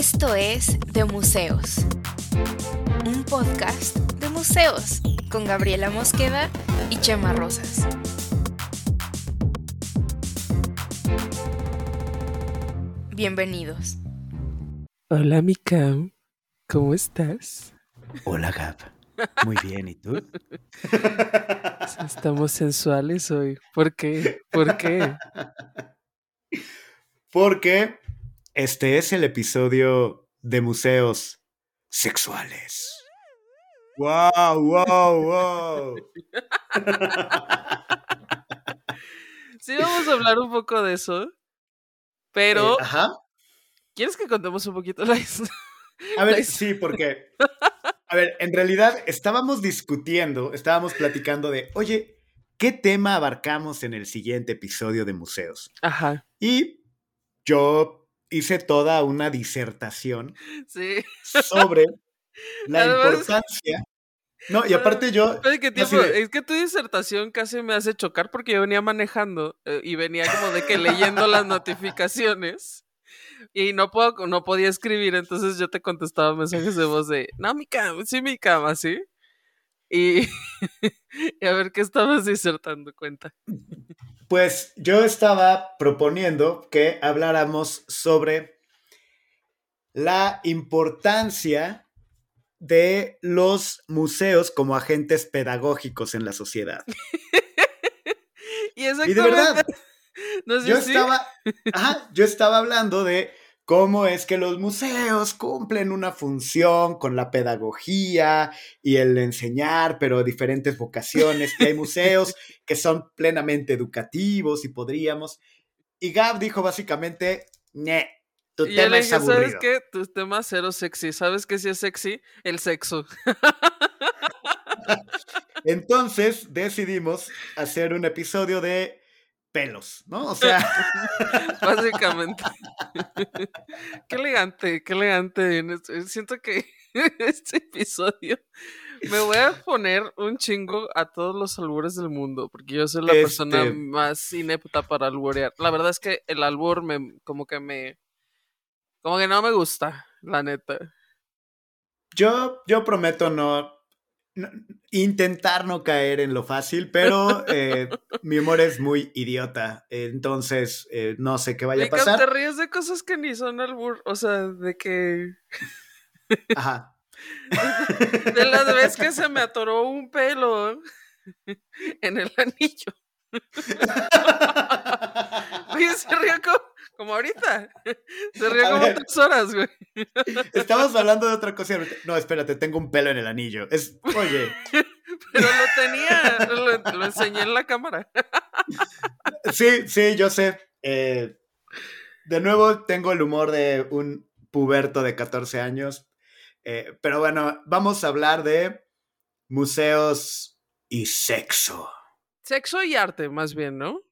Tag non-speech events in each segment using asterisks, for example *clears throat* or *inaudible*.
Esto es De Museos, un podcast de museos con Gabriela Mosqueda y Chema Rosas. Bienvenidos. Hola, mi Cam. ¿Cómo estás? Hola, Gab. Muy bien, ¿y tú? *laughs* Estamos sensuales hoy. ¿Por qué? ¿Por qué? Porque este es el episodio de museos sexuales. ¡Wow, wow, wow! Sí, vamos a hablar un poco de eso. Pero, Eh, ajá. ¿quieres que contemos un poquito la historia? A ver, sí, porque. A ver, en realidad estábamos discutiendo, estábamos platicando de, oye, ¿qué tema abarcamos en el siguiente episodio de museos? Ajá, Y yo hice toda una disertación sí. sobre *laughs* la Además- importancia. No, y aparte yo. Tiempo. de- Es que tu disertación casi me hace chocar porque yo venía manejando eh, y venía como de que leyendo las notificaciones y no puedo, no podía escribir, entonces yo te contestaba mensajes de voz de, no, mi cama, sí, mi cama, sí. Y, *laughs* y a ver qué estabas disertando, cuenta. *laughs* Pues yo estaba proponiendo que habláramos sobre la importancia de los museos como agentes pedagógicos en la sociedad. *laughs* Y Y de verdad, no sé yo si- estaba, ajá, yo estaba hablando de cómo es que los museos cumplen una función con la pedagogía y el enseñar, pero diferentes vocaciones. Y hay museos *laughs* que son plenamente educativos y podríamos. Y Gab dijo básicamente, "Ñe, tu Y tema es dije, ¿sabes aburrido. qué? Tu tema cero sexy. ¿Sabes qué sí es sexy? El sexo. *laughs* Entonces decidimos hacer un episodio de pelos, ¿no? O sea, *laughs* Básicamente. *laughs* qué elegante, qué elegante. este- Siento que *laughs* este episodio me voy a poner un chingo a todos los albures del mundo, porque yo soy la persona Este- más inepta para alburear. La verdad es que el albur me, como que me, como que no me gusta, la neta. Yo, yo prometo no- intentar no caer en lo fácil, pero eh, *laughs* mi humor es muy idiota, entonces eh, no sé qué vaya a Mika, te pasar. ríes de cosas que ni son albur, o sea, de que Ajá. *laughs* de las veces que se me atoró un pelo en el anillo. *laughs* Oye, se rió como, como ahorita. *laughs* Se rió A como ver. tres horas, güey. *laughs* Estamos hablando de otra cosa. No, espérate, tengo un pelo en el anillo. Es, oye, *laughs* Pero lo tenía, lo, lo enseñé en la cámara. sí, sí, yo sé. eh, de nuevo, tengo el humor de un puberto de 14 años. eh, pero bueno, vamos a hablar de museos y sexo. Sexo y arte, más bien, ¿no?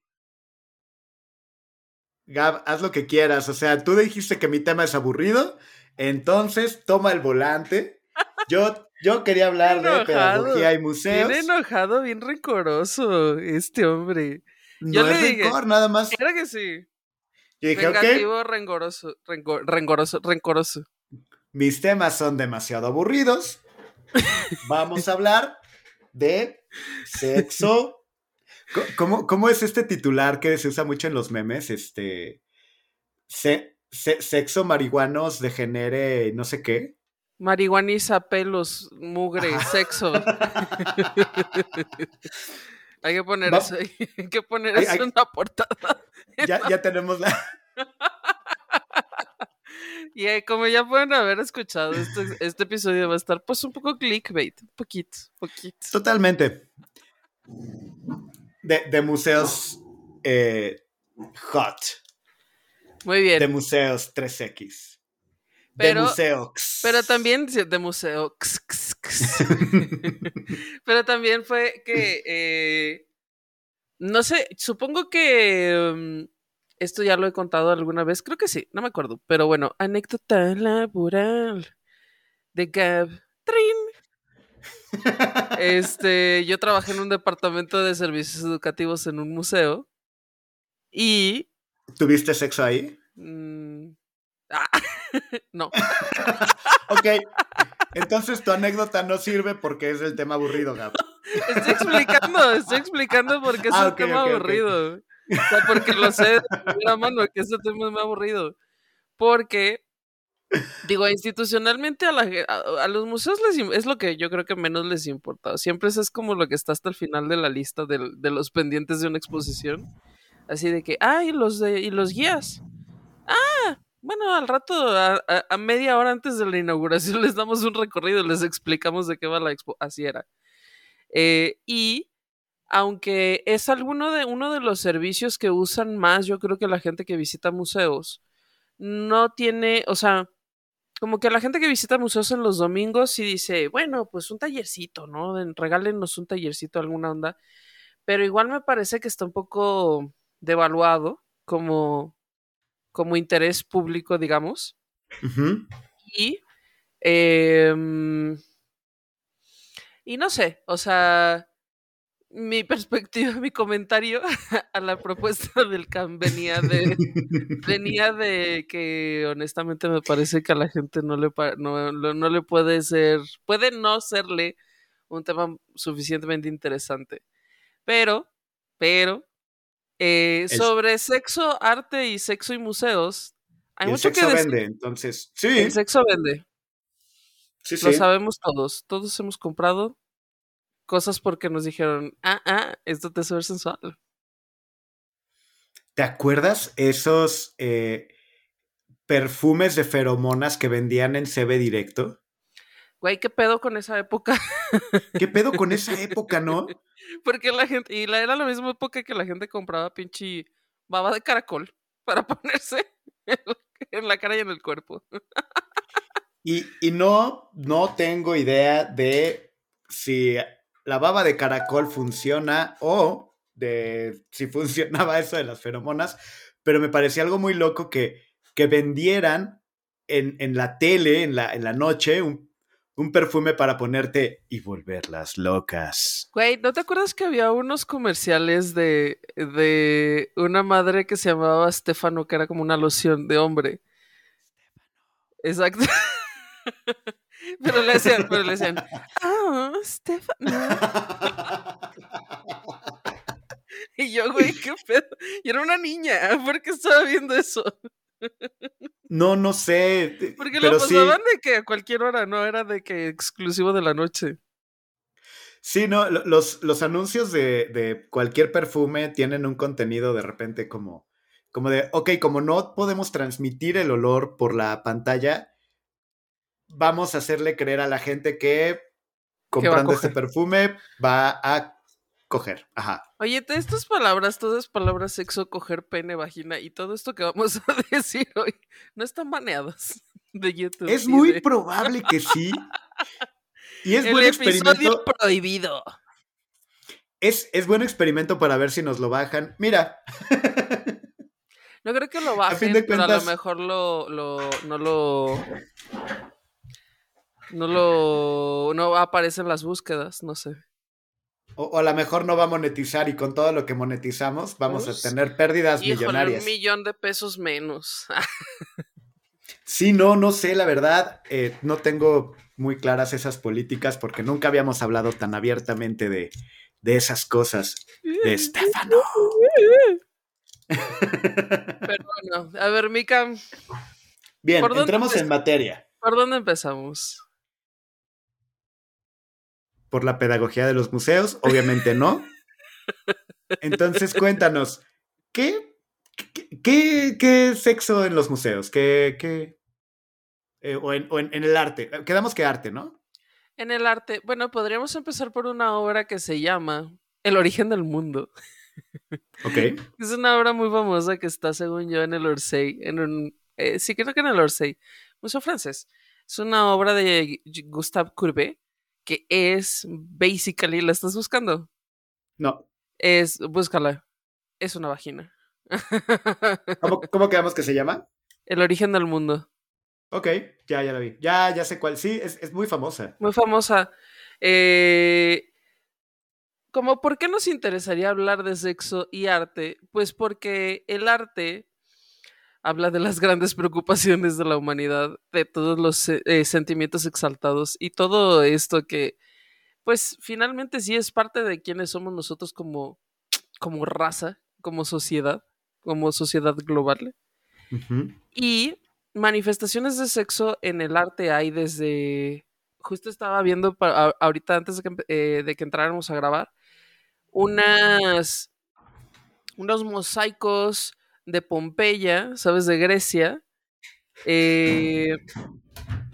Gab, haz lo que quieras. O sea, tú dijiste que mi tema es aburrido, entonces toma el volante. Yo, yo quería hablar de pedagogía y Bien museos. enojado, bien rencoroso este hombre. No Yo le es dije, rencor, nada más. Claro que sí. Yo dije, ok, Vengativo, rencoroso, rengo- rencoroso, rencoroso. mis temas son demasiado aburridos. Vamos a hablar de sexo. ¿Cómo, cómo es este titular que se usa mucho en los memes? Este. se- se- sexo marihuanos degenere no sé qué. Marihuaniza, pelos, mugre, Ajá. sexo. *laughs* Hay que poner Va- eso, hay que poner Hay- eso hay- en la portada. Ya, ya tenemos la. *laughs* Y eh, como ya pueden haber escuchado, este, este episodio va a estar pues un poco clickbait, un poquito, poquito. Totalmente. De, de museos eh, hot. Muy bien. De museos 3X. Pero- de museos. Pero también de museo. x, x, x. *laughs* Pero también fue que, eh, no sé, supongo que mm, esto ya lo he contado alguna vez, creo que sí, no me acuerdo, pero bueno, anécdota laboral de Gab. Este, yo trabajé en un departamento de servicios educativos en un museo y ¿Tuviste sexo ahí? mm, ah, *laughs* no. ok. Entonces tu anécdota no sirve porque es el tema aburrido, Gab. Estoy explicando, estoy explicando por qué es Ah, un tema aburrido. O sea, porque lo sé de primera mano que ese tema es muy aburrido. Porque, digo, institucionalmente a, los museos les, es lo que yo creo que menos les importa. Siempre eso es como lo que está hasta el final de la lista de, los pendientes de una exposición. Así de que, ah, y los, de, y los guías. Ah, bueno, al rato, a media hora antes de la inauguración *laughs* les damos un recorrido, les explicamos de qué va la expo. Así era. Eh, y aunque es alguno de uno de los servicios que usan más, yo creo que la gente que visita museos no tiene, o sea, como que la gente que visita museos en los domingos sí dice, bueno, pues un tallercito, ¿no? Regálenos un tallercito, alguna onda. Pero igual me parece que está un poco devaluado como, como interés público, digamos. Y, em, y no sé, o sea, mi perspectiva, mi comentario *laughs* a la propuesta del CAM venía de, venía de que honestamente me parece que a la gente no le, no, lo- no le puede ser, puede no serle un tema suficientemente interesante. Pero, pero, eh, El- sobre sexo, arte y sexo y museos, hay Y el mucho que sexo decir. vende, entonces. Sí, El sexo vende. sí, Lo sí. sabemos todos. Todos hemos comprado cosas porque nos dijeron, ah, ah, esto te ver sensual. ¿Te acuerdas esos eh, perfumes de feromonas que vendían en CB Directo? Güey, ¿qué pedo con esa época? ¿Qué pedo con esa *laughs* época, no? porque la gente, y la, era la misma época que la gente compraba pinche baba de caracol para *laughs* ponerse en la, en la cara y en el cuerpo. Y, y no, no tengo idea de si la baba de caracol funciona o de si funcionaba eso de las feromonas, pero me parecía algo muy loco que, que vendieran en, en la tele, en la, en la noche, un, un perfume para ponerte y volverlas locas. Güey, ¿no te acuerdas que había unos comerciales de, de una madre que se llamaba Stefano, que era como una loción de hombre? Exacto. *laughs* pero le decían, pero le decían, *laughs* ah, Stefano. *laughs* Y yo, güey, qué pedo. Y era una niña, *laughs* ¿por qué estaba viendo eso? No, no sé. Porque pero lo sí, pasaban de que a cualquier hora, no era de que exclusivo de la noche. sí, no, lo- los, los anuncios de, de cualquier perfume tienen un contenido de repente como, como de, ok, como no podemos transmitir el olor por la pantalla, vamos a hacerle creer a la gente que comprando este perfume va a coger. Ajá. Oye, de estas palabras, todas palabras sexo, coger, pene, vagina y todo esto que vamos a *laughs* decir hoy, no están baneadas de YouTube. Es muy de- probable que sí. Y es El buen experimento. prohibido. Es, es buen experimento para ver si nos lo bajan. Mira, No creo que lo fin bajen, de pero a lo cuentas- mejor lo, lo, no lo, no lo, no aparece en las búsquedas, no sé. o, o a lo mejor no va a monetizar y con todo lo que monetizamos vamos a tener pérdidas Híjole, millonarias. un millón de pesos menos. *laughs* Sí, no, no sé, la verdad, eh, no tengo muy claras esas políticas porque nunca habíamos hablado tan abiertamente de, de esas cosas. De Estefano. Pero bueno, a ver, Mika, Bien, ¿Por dónde entremos en materia ¿por dónde empezamos? Por la pedagogía de los museos, obviamente no. Entonces, cuéntanos, ¿qué, qué, qué- qué sexo en los museos? ¿Qué, qué, eh, o, en, o en- en el arte? Quedamos que arte, ¿no? En el arte, bueno, podríamos empezar por una obra que se llama El origen del mundo. Ok. Es una obra muy famosa que está, según yo, en el Orsay, en un, eh, sí creo que en el Orsay, Museo Francés. Es una obra de Gustave Courbet que es, basically, ¿la estás buscando? No. Es, búscala, es una vagina. *laughs* ¿Cómo, cómo quedamos que se llama? el origen del mundo. Ok, ya, ya la vi. Ya, ya sé cuál. Sí, es, es muy famosa. Muy famosa. Eh, como, ¿por qué nos interesaría hablar de sexo y arte? Pues porque el arte, habla de las grandes preocupaciones de la humanidad, de todos los eh, sentimientos exaltados y todo esto que, pues finalmente sí es parte de quienes somos nosotros como, como raza, como sociedad, como sociedad global. Y manifestaciones de sexo en el arte hay desde, justo estaba viendo ahorita antes de que, eh, de que entráramos a grabar, unas, unos mosaicos de Pompeya, ¿sabes? De Grecia, eh,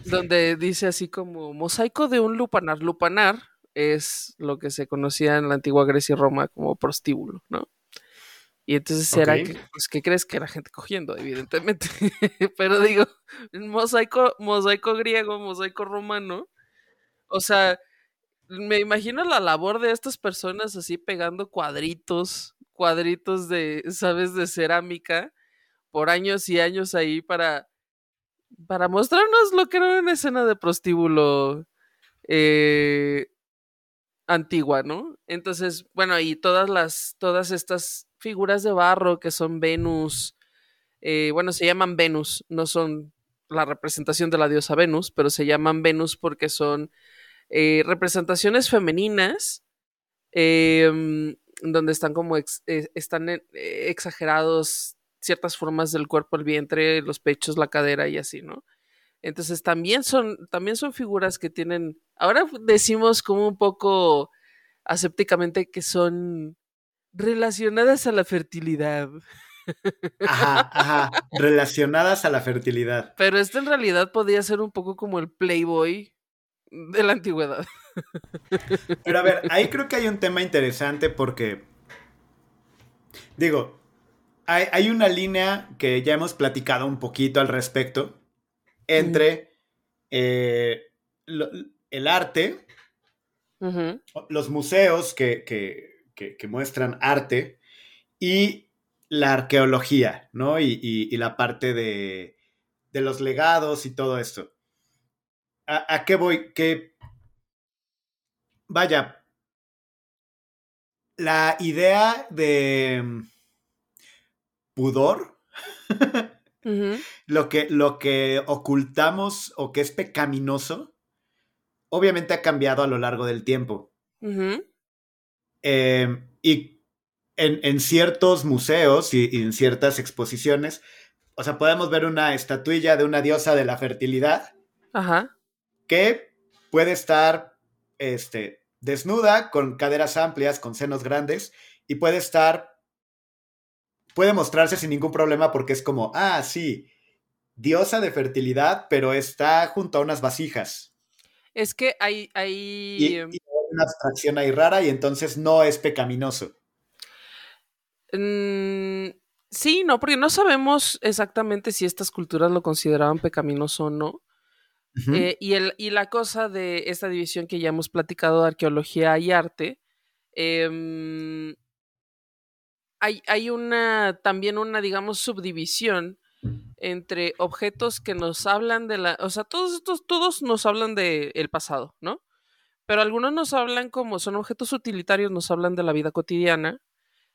donde dice así como mosaico de un lupanar. Lupanar es lo que se conocía en la antigua Grecia y Roma como prostíbulo, ¿no? Y entonces era que, pues, ¿qué crees que era gente cogiendo? Evidentemente. *laughs* Pero digo, mosaico, mosaico griego, mosaico romano. O sea, me imagino la labor de estas personas así pegando cuadritos, cuadritos de, ¿sabes? De cerámica por años y años ahí para, para mostrarnos lo que era una escena de prostíbulo eh, antigua, ¿no? Entonces, bueno, y todas las, todas estas figuras de barro que son Venus, eh, bueno, se llaman Venus, no son la representación de la diosa Venus, pero se llaman Venus porque son eh, representaciones femeninas em, donde están como eh, están exagerados ciertas formas del cuerpo, el vientre, los pechos, la cadera y así, ¿no? Entonces también son, también son figuras que tienen, ahora decimos como un poco asépticamente que son relacionadas a la fertilidad. Ajá, ajá, *laughs* relacionadas a la fertilidad. Pero esto en realidad podría ser un poco como el Playboy de la antigüedad. Pero a ver, *laughs* ahí creo que hay un tema interesante porque, digo, hay, una línea que ya hemos platicado un poquito al respecto entre eh, el arte, los museos que, que, muestran arte y la arqueología, ¿no? Y, la parte de, de, los legados y todo esto. ¿A, qué voy? Que, vaya, la idea de mm, pudor, *laughs* lo, que, lo que ocultamos o que es pecaminoso, obviamente ha cambiado a lo largo del tiempo. Em, y en, ciertos museos y, en ciertas exposiciones, o sea, podemos ver una estatuilla de una diosa de la fertilidad. Que puede estar este, desnuda, con caderas amplias, con senos grandes, y puede estar. Puede mostrarse sin ningún problema porque es como, ah, sí, diosa de fertilidad, pero está junto a unas vasijas. Es que hay. hay una abstracción ahí rara y entonces no es pecaminoso. Mm, sí, no, porque no sabemos exactamente si estas culturas lo consideraban pecaminoso o no. Eh, y, el, y la cosa de esta división que ya hemos platicado de arqueología y arte, em, hay, hay, una, también una, digamos, subdivisión entre objetos que nos hablan de la, o sea, todos estos, todos nos hablan del pasado, ¿no? Pero algunos nos hablan como son objetos utilitarios, nos hablan de la vida cotidiana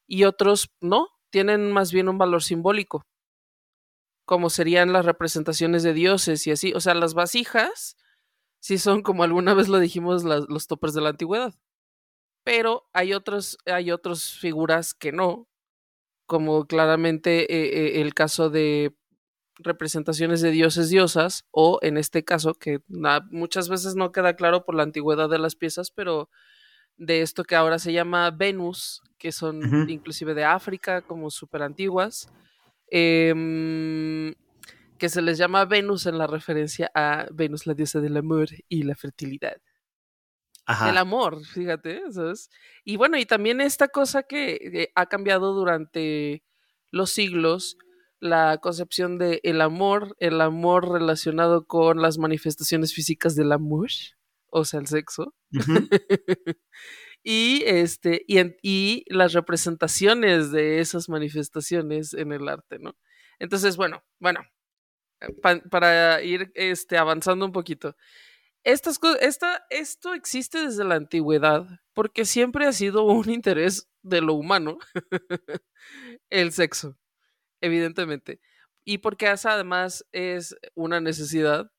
y otros no, tienen más bien un valor simbólico, como serían las representaciones de dioses y así. O sea, las vasijas sí son como alguna vez lo dijimos los toppers de la antigüedad. Pero hay otros, hay otras figuras que no, como claramente eh, eh, el caso de representaciones de dioses, diosas, o en este caso, que muchas veces no queda claro por la antigüedad de las piezas, pero de esto que ahora se llama Venus, que son inclusive de África, como súper antiguas, em, que se les llama Venus en la referencia a Venus, la diosa del amor y la fertilidad. Ajá. Del amor, fíjate, ¿sabes? Y bueno, y también esta cosa que ha cambiado durante los siglos, la concepción de el amor, el amor relacionado con las manifestaciones físicas del amor, o sea, el sexo. *laughs* y este, y, y, las representaciones de esas manifestaciones en el arte, ¿no? Entonces, bueno, bueno, para ir este, avanzando un poquito. Estas esta, esto existe desde la antigüedad porque siempre ha sido un interés de lo humano *laughs* el sexo evidentemente. y porque además es una necesidad,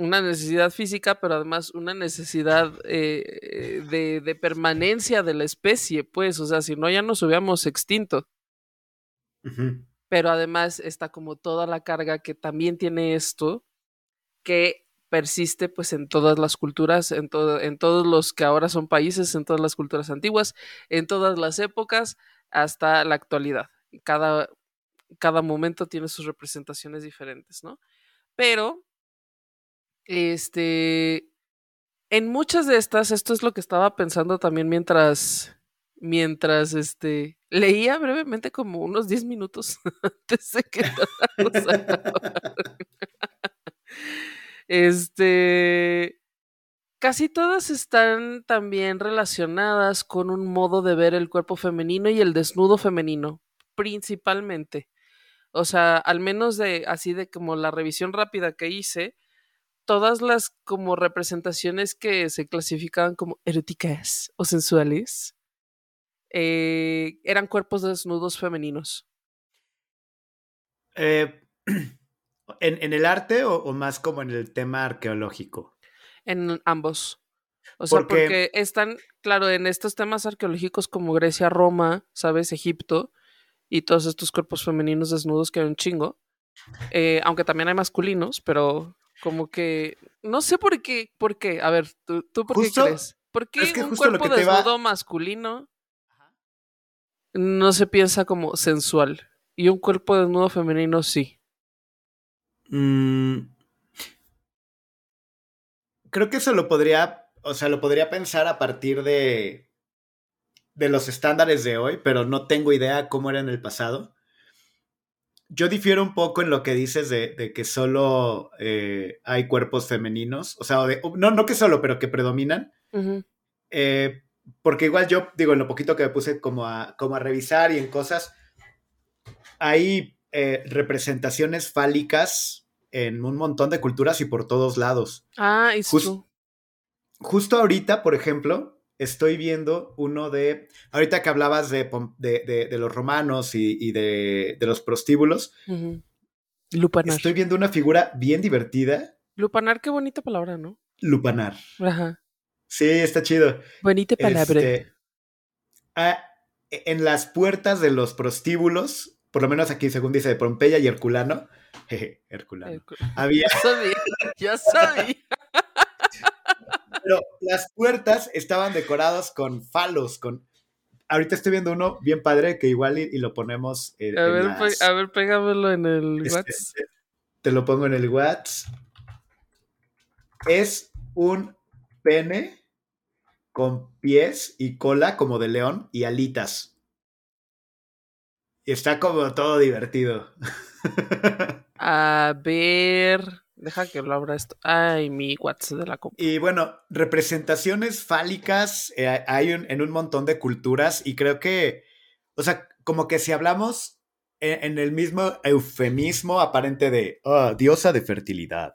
una necesidad física, pero además una necesidad eh, de, de, permanencia de la especie, pues, o sea, si no ya nos hubiéramos extinto. Pero además está como toda la carga que también tiene esto, que persiste pues en todas las culturas, en, todo, en todos los que ahora son países, en todas las culturas antiguas, en todas las épocas, hasta la actualidad. Cada, cada momento tiene sus representaciones diferentes, ¿no? Pero este, en muchas de estas, esto es lo que estaba pensando también mientras, mientras, este, leía brevemente como unos 10 minutos *laughs* antes de que Este, casi todas están también relacionadas con un modo de ver el cuerpo femenino y el desnudo femenino, principalmente. O sea, al menos de así de como la revisión rápida que hice, todas las como representaciones que se clasificaban como eróticas o sensuales eh, eran cuerpos desnudos femeninos. Eh, *clears throat* ¿en, el arte o, más como en el tema arqueológico? En ambos. O sea, porque están, claro, en estos temas arqueológicos como Grecia, Roma, ¿sabes? Egipto y todos estos cuerpos femeninos desnudos que hay un chingo. Eh, aunque también hay masculinos, pero como que no sé por qué, por qué. A ver, tú, tú por qué crees? ¿Por qué un cuerpo desnudo masculino no se piensa como sensual y un cuerpo desnudo femenino sí? Mm. Creo que eso lo podría, o sea, lo podría pensar a partir de de los estándares de hoy, pero no tengo idea cómo era en el pasado yo difiero un poco en lo que dices de, que solo eh, hay cuerpos femeninos, o sea, no, no que solo, pero que predominan. Eh, porque igual yo, digo, en lo poquito que me puse como a, como a revisar y en cosas, hay eh, representaciones fálicas en un montón de culturas y por todos lados. Ah, es Justo ahorita, por ejemplo, estoy viendo uno de, ahorita que hablabas de, de, los romanos y, de, los prostíbulos, Lupanar. Estoy viendo una figura bien divertida. Lupanar, qué bonita palabra, ¿no? Lupanar. Ajá. Sí, está chido. Bonita palabra. Este, ah, e, en las puertas de los prostíbulos, por lo menos aquí según dice de Pompeya y Herculano, *laughs* jeje, Herculano, había... *laughs* Ya sabía, ya sabía. *laughs* Pero las puertas estaban decoradas con falos, con... Ahorita estoy viendo uno bien padre que igual y, lo ponemos en, a, ver, a ver, pégamelo en el este, WhatsApp. Te lo pongo en el WhatsApp. Es un pene con pies y cola como de león y alitas. Y está como todo divertido. *laughs* A ver. Deja que lo abra esto. Ay, mi WhatsApp de la compu. Y bueno, representaciones fálicas eh, hay en un montón de culturas y creo que, o sea, como que si hablamos en, el mismo eufemismo aparente de oh, diosa de fertilidad.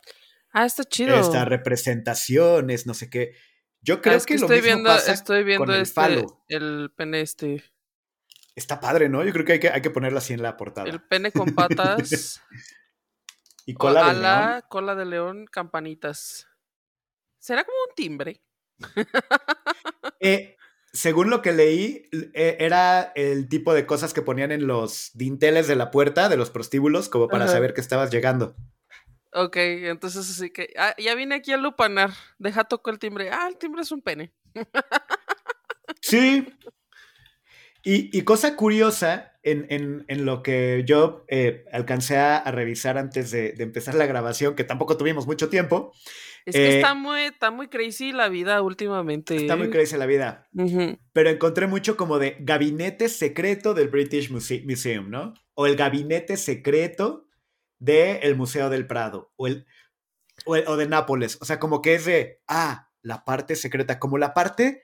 Ah, está chido. Esta representaciones, no sé qué. Yo creo que, lo estoy mismo viendo, pasa estoy viendo el este, falo. el pene este. Está padre, ¿no? Yo creo que hay que, hay que ponerlo así en la portada. El pene con patas. *laughs* Y cola de león. cola de león, campanitas. ¿Será como un timbre? *laughs* Eh, según lo que leí, eh, era el tipo de cosas que ponían en los dinteles de la puerta de los prostíbulos, como para saber que estabas llegando. Ok, entonces así que. Ah, ya vine aquí a lupanar. Deja toco el timbre. Ah, el timbre es un pene. *laughs* sí. Y, cosa curiosa, en, lo que yo eh, alcancé a, revisar antes de, empezar la grabación, que tampoco tuvimos mucho tiempo. Es que está, eh, muy, está muy crazy la vida últimamente. Está muy crazy la vida. Pero encontré mucho como de gabinete secreto del British Museum, ¿no? O el gabinete secreto del Museo del Prado. O, el, o de Nápoles. O sea, como que es de, ah, la parte secreta, como la parte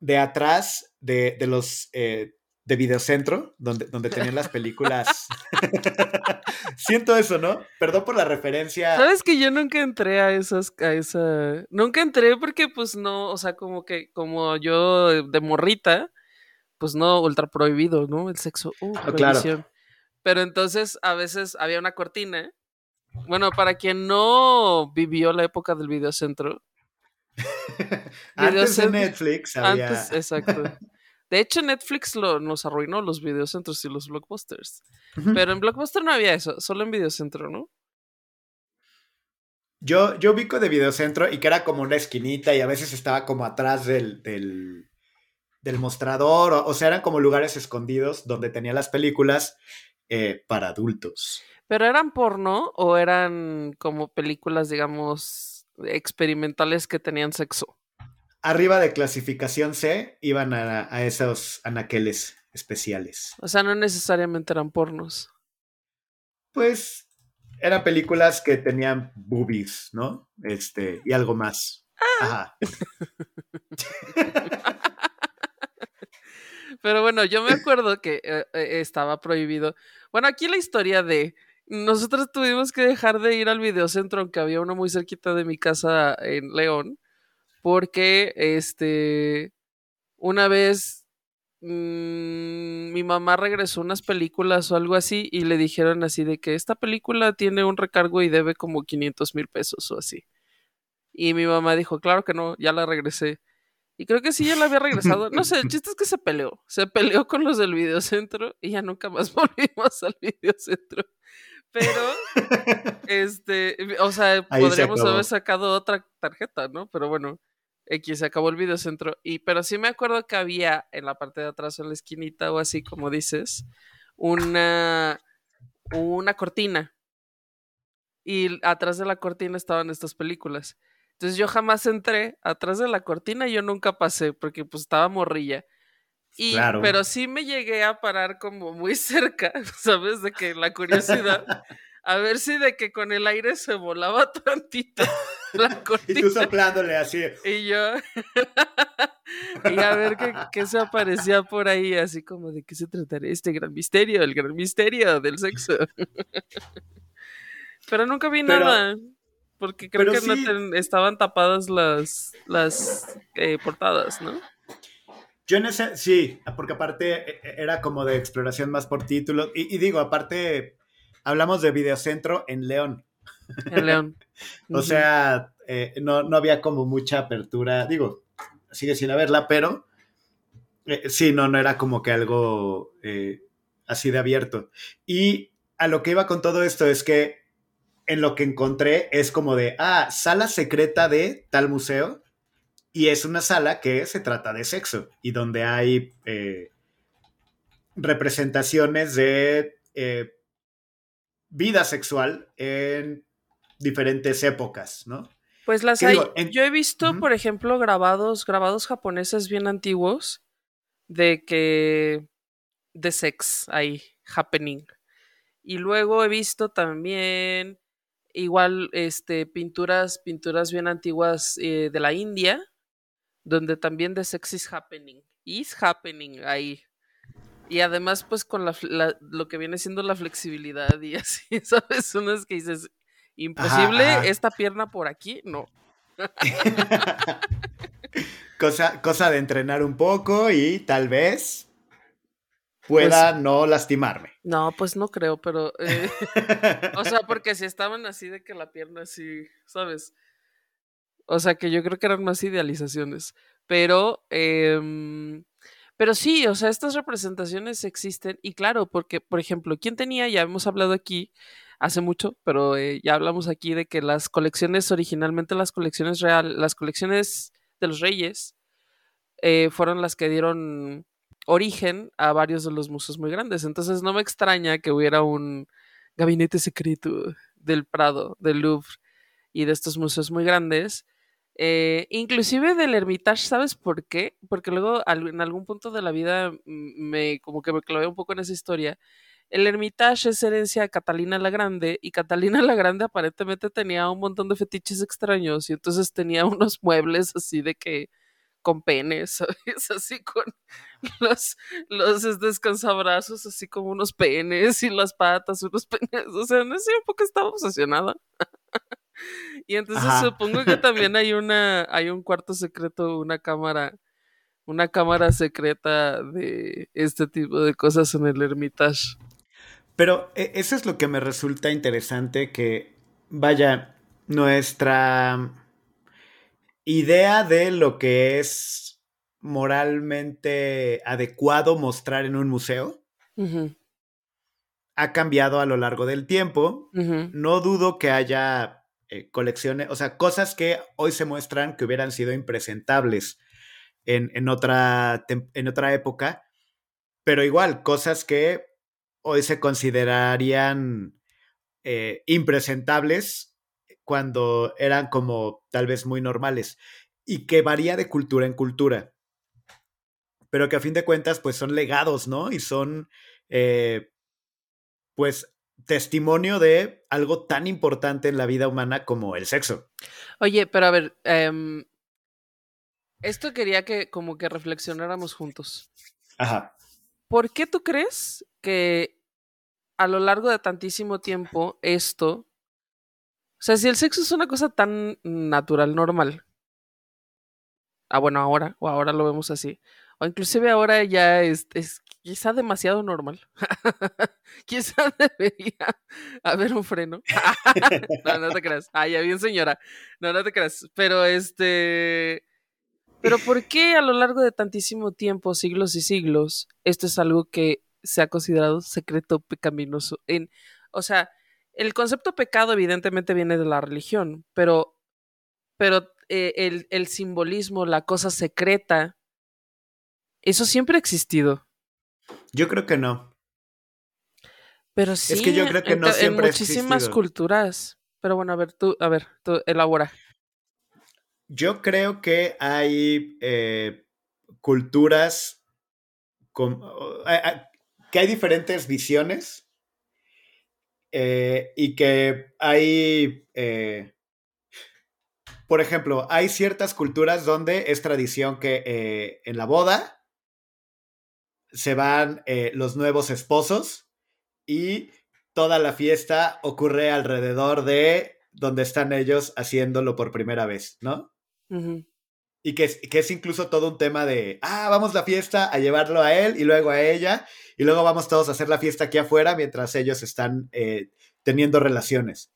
de atrás de, los eh, de Videocentro, donde, donde tenían las películas. *laughs* Siento eso, ¿no? Perdón por la referencia. Sabes que yo nunca entré a esas, a esa. Nunca entré porque, pues, no, o sea, como que, como yo de morrita, pues no, ultra prohibido, ¿no? El sexo. Uh, ah, claro. Pero entonces a veces había una cortina. Bueno, para quien no vivió la época del videocentro. *laughs* antes de Netflix había... Antes, exacto. *laughs* De hecho, Netflix lo, nos arruinó los videocentros y los blockbusters. Pero en Blockbuster no había eso, solo en videocentro, ¿no? Yo, yo ubico de videocentro y que era como una esquinita y a veces estaba como atrás del, del, mostrador, o, sea, eran como lugares escondidos donde tenía las películas eh, para adultos. ¿Pero eran porno o eran como películas, digamos, experimentales que tenían sexo? Arriba de clasificación C iban a, esos anaqueles especiales. O sea, no necesariamente eran pornos. Pues eran películas que tenían boobies, ¿no? Este, y algo más. Ah. Ajá. *laughs* Pero bueno, yo me acuerdo que eh, eh, estaba prohibido. Bueno, aquí la historia de nosotros tuvimos que dejar de ir al videocentro, aunque había uno muy cerquita de mi casa en León porque este una vez mm, mi mamá regresó unas películas o algo así y le dijeron así de que esta película tiene un recargo y debe como 500 mil pesos o así. Y mi mamá dijo, claro que no, ya la regresé. Y creo que sí, ya la había regresado. No sé, el chiste es que se peleó. Se peleó con los del videocentro y ya nunca más *laughs* volvimos al videocentro. Pero, *laughs* este, o sea, podríamos haber sacado otra tarjeta, ¿no? Pero bueno, X, se acabó el videocentro. Y, pero sí me acuerdo que había en la parte de atrás, en la esquinita o así, como dices, una, una cortina. Y atrás de la cortina estaban estas películas. Entonces yo jamás entré atrás de la cortina yo nunca pasé porque pues estaba morrilla. Y, Pero sí me llegué a parar como muy *laughs* cerca, ¿sabes? De que la curiosidad *laughs* a ver si de que con el aire se volaba *laughs* tantito *laughs* la cortina. y tú soplándole así. Y yo. *laughs* y a ver qué, se aparecía por ahí, así como de qué se trataría este gran misterio, el gran misterio del sexo. *laughs* Pero nunca vi nada. Porque creo que no estaban tapadas las, las eh, portadas, ¿no? Yo en ese, sí, porque aparte e, e, era como de exploración más por título. y digo, aparte hablamos de Videocentro en León. En León. *laughs* o sea, eh, no, había como mucha apertura, digo, sigue sin haberla, pero eh, sí, no, no era como que algo eh, así de abierto. Y a lo que iba con todo esto es que en lo que encontré es como de, ah, sala secreta de tal museo. Y es una sala que se trata de sexo y donde hay representaciones de vida sexual en diferentes épocas, ¿no? Pues las hay. Yo he visto, por ejemplo, grabados, grabados japoneses bien antiguos de que de sex ahí, happening. Y luego he visto también igual este pinturas, pinturas bien antiguas eh, de la India, donde también de sex is happening. Is happening ahí. Y además, pues con la, lo que viene siendo la flexibilidad y *laughs* así, ¿sabes? Unas que dices, imposible, esta pierna por aquí, no. *laughs* cosa, cosa de entrenar un poco y tal vez pueda pues no lastimarme. No, pues no creo, pero... Eh, *laughs* o sea, porque si estaban así de que la pierna así, ¿sabes? O sea, que yo creo que eran más idealizaciones. Pero... Eh, pero sí, o sea, estas representaciones existen y claro, porque, por ejemplo, ¿quién tenía? Ya hemos hablado aquí hace mucho, pero eh, ya hablamos aquí de que las colecciones, originalmente las colecciones real, las colecciones de los reyes, eh, fueron las que dieron origen a varios de los museos muy grandes. Entonces no me extraña que hubiera un gabinete secreto del Prado, del Louvre y de estos museos muy grandes eh, inclusive del Hermitage, ¿sabes por qué? Porque luego en algún punto de la vida me como que me clavé un poco en esa historia. El Hermitage es herencia de Catalina la Grande y Catalina la Grande aparentemente tenía un montón de fetiches extraños y entonces tenía *laughs* unos muebles así de que con penes, ¿sabes? Así con los, los descansabrazos, así como unos penes y las patas, unos *laughs* penes. O sea, no sé, un poco estaba obsesionada. Y entonces supongo que también hay una, hay un cuarto secreto, una cámara, una cámara secreta de este tipo de cosas en el Hermitage. Pero e, eso es lo que me resulta interesante, que vaya, nuestra idea de lo que es moralmente adecuado mostrar en un museo ha cambiado a lo largo del tiempo. No dudo que haya eh, colecciones, o sea, cosas que hoy se muestran que hubieran sido impresentables en, otra, en otra época, pero igual, cosas que hoy se considerarían eh, impresentables cuando eran como tal vez muy normales y que varía de cultura en cultura, pero que a fin de cuentas pues son legados, ¿no? Y son eh, pues testimonio de algo tan importante en la vida humana como el sexo. Oye, pero a ver, em, esto quería que como que reflexionáramos juntos. Ajá. ¿Por qué tú crees que a lo largo de tantísimo tiempo esto, o sea, si el sexo es una cosa tan natural, normal, ah, bueno, ahora, o ahora lo vemos así, o inclusive ahora ya es, es quizá demasiado normal. *laughs* quizá *laughs* debería haber un freno. *laughs* no, no te creas. Ah, ya bien, señora. No, no te creas. Pero este. Pero ¿por qué a lo largo de tantísimo tiempo, siglos y siglos, esto es algo que se ha considerado secreto pecaminoso? En, o sea, el concepto pecado evidentemente viene de la religión, pero, pero eh, el, el simbolismo, la cosa secreta, eso siempre ha existido. Yo creo que no. Pero sí, es que yo creo que no en, muchísimas culturas. Pero bueno, a ver, tú, a ver, tú elabora. Yo creo que hay eh, culturas que hay diferentes visiones eh, y que hay, eh, por ejemplo, hay ciertas culturas donde es tradición que en la boda se van eh, los nuevos esposos y toda la fiesta ocurre alrededor de donde están ellos haciéndolo por primera vez, ¿no? Y que es, que es incluso todo un tema de, ah, vamos la fiesta a llevarlo a él y luego a ella, y luego vamos todos a hacer la fiesta aquí afuera mientras ellos están eh, teniendo relaciones.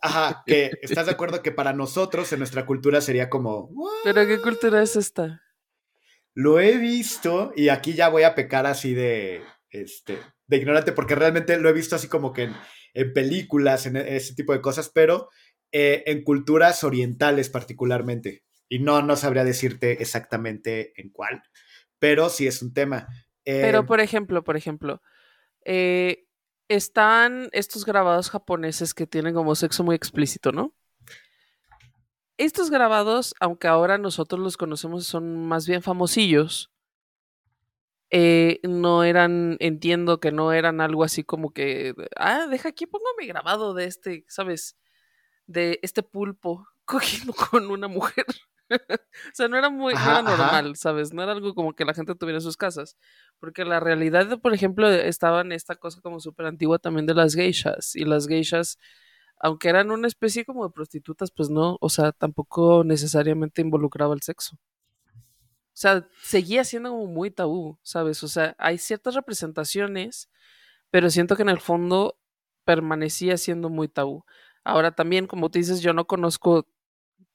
Ajá, que estás de acuerdo que para nosotros en nuestra cultura sería como... ¿Pero qué cultura es esta? Lo he visto y aquí ya voy a pecar así de, este, de ignorante porque realmente lo he visto así como que en, películas, en ese tipo de cosas, pero eh, en culturas orientales particularmente. Y no, no sabría decirte exactamente en cuál, pero sí es un tema. pero, em, por ejemplo, por ejemplo, eh, están estos grabados japoneses que tienen como sexo muy explícito, ¿no? estos grabados, aunque ahora nosotros los conocemos, son más bien famosillos. Eh, no eran, entiendo que no eran algo así como que, ah, deja aquí, pongo mi grabado de este, ¿sabes? De este pulpo *laughs* cogiendo con una mujer. o sea, no era muy, normal, ¿sabes? No era algo como que la gente tuviera en sus casas. Porque la realidad, por ejemplo, estaba en esta cosa como súper antigua también de las geishas. Y las geishas aunque eran una especie como de prostitutas, pues no, o sea, tampoco necesariamente involucraba el sexo. O sea, seguía siendo como muy tabú, ¿sabes? O sea, hay ciertas representaciones, pero siento que en el fondo permanecía siendo muy tabú. Ahora también, como te dices, yo no conozco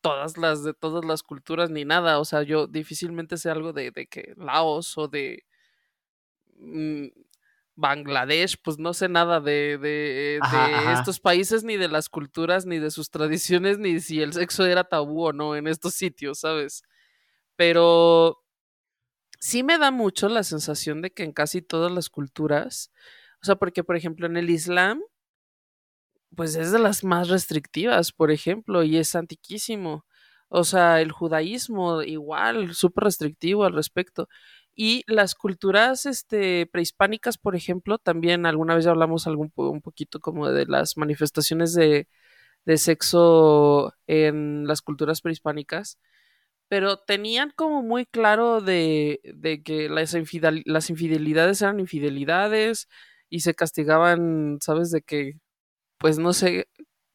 todas las de todas las culturas ni nada, o sea, yo difícilmente sé algo de, de que Laos o de mm, Bangladesh, pues no sé nada de, de, estos países, ni de las culturas, ni de sus tradiciones, ni si el sexo era tabú o no en estos sitios, ¿sabes? Pero sí me da mucho la sensación de que en casi todas las culturas, o sea, porque por ejemplo en el Islam, pues es de las más restrictivas, por ejemplo, y es antiquísimo. O sea, el judaísmo igual, súper restrictivo al respecto. Y las culturas este, prehispánicas, por ejemplo, también alguna vez hablamos algún, un poquito como de las manifestaciones de, sexo en las culturas prehispánicas, pero tenían como muy claro de, que las, las infidelidades eran infidelidades y se castigaban, ¿sabes? De que, pues no sé,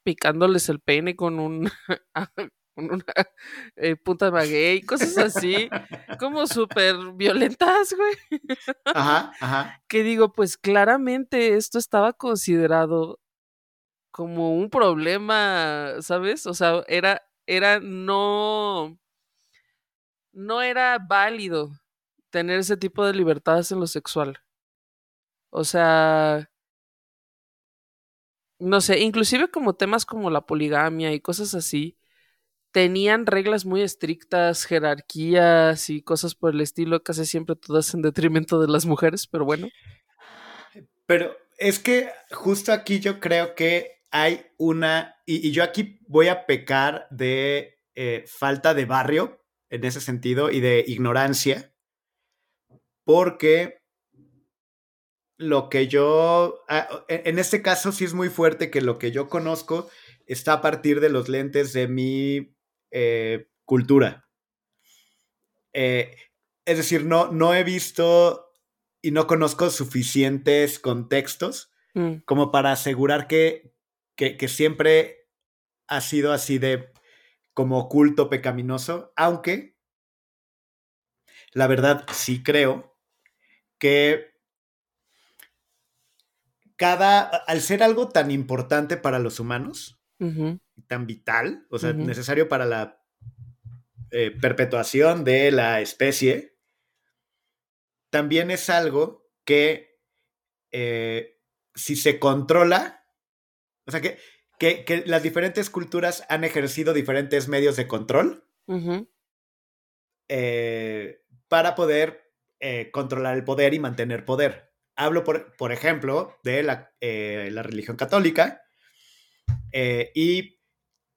picándoles el pene con un *laughs* con una eh, punta de maguey, cosas así, como súper violentas, güey. Ajá, ajá. Que digo, pues claramente esto estaba considerado como un problema, ¿sabes? O sea, era, era no, no era válido tener ese tipo de libertades en lo sexual. O sea, no sé, inclusive como temas como la poligamia y cosas así, tenían reglas muy estrictas, jerarquías y cosas por el estilo, casi siempre todas en detrimento de las mujeres, pero bueno. Pero es que justo aquí yo creo que hay una, y, yo aquí voy a pecar de eh, falta de barrio en ese sentido y de ignorancia, porque lo que yo, ah, en este caso sí es muy fuerte que lo que yo conozco está a partir de los lentes de mi eh, cultura. Eh, es decir, no, no he visto y no conozco suficientes contextos mm. como para asegurar que, que, siempre ha sido así de como culto pecaminoso, aunque la verdad sí creo que cada, al ser algo tan importante para los humanos, tan vital, o sea, necesario para la eh, perpetuación de la especie, también es algo que eh, si se controla, o sea, que, que, las diferentes culturas han ejercido diferentes medios de control eh, para poder controlar el poder y mantener poder. Hablo, por, por ejemplo, de la, eh, religión católica eh, y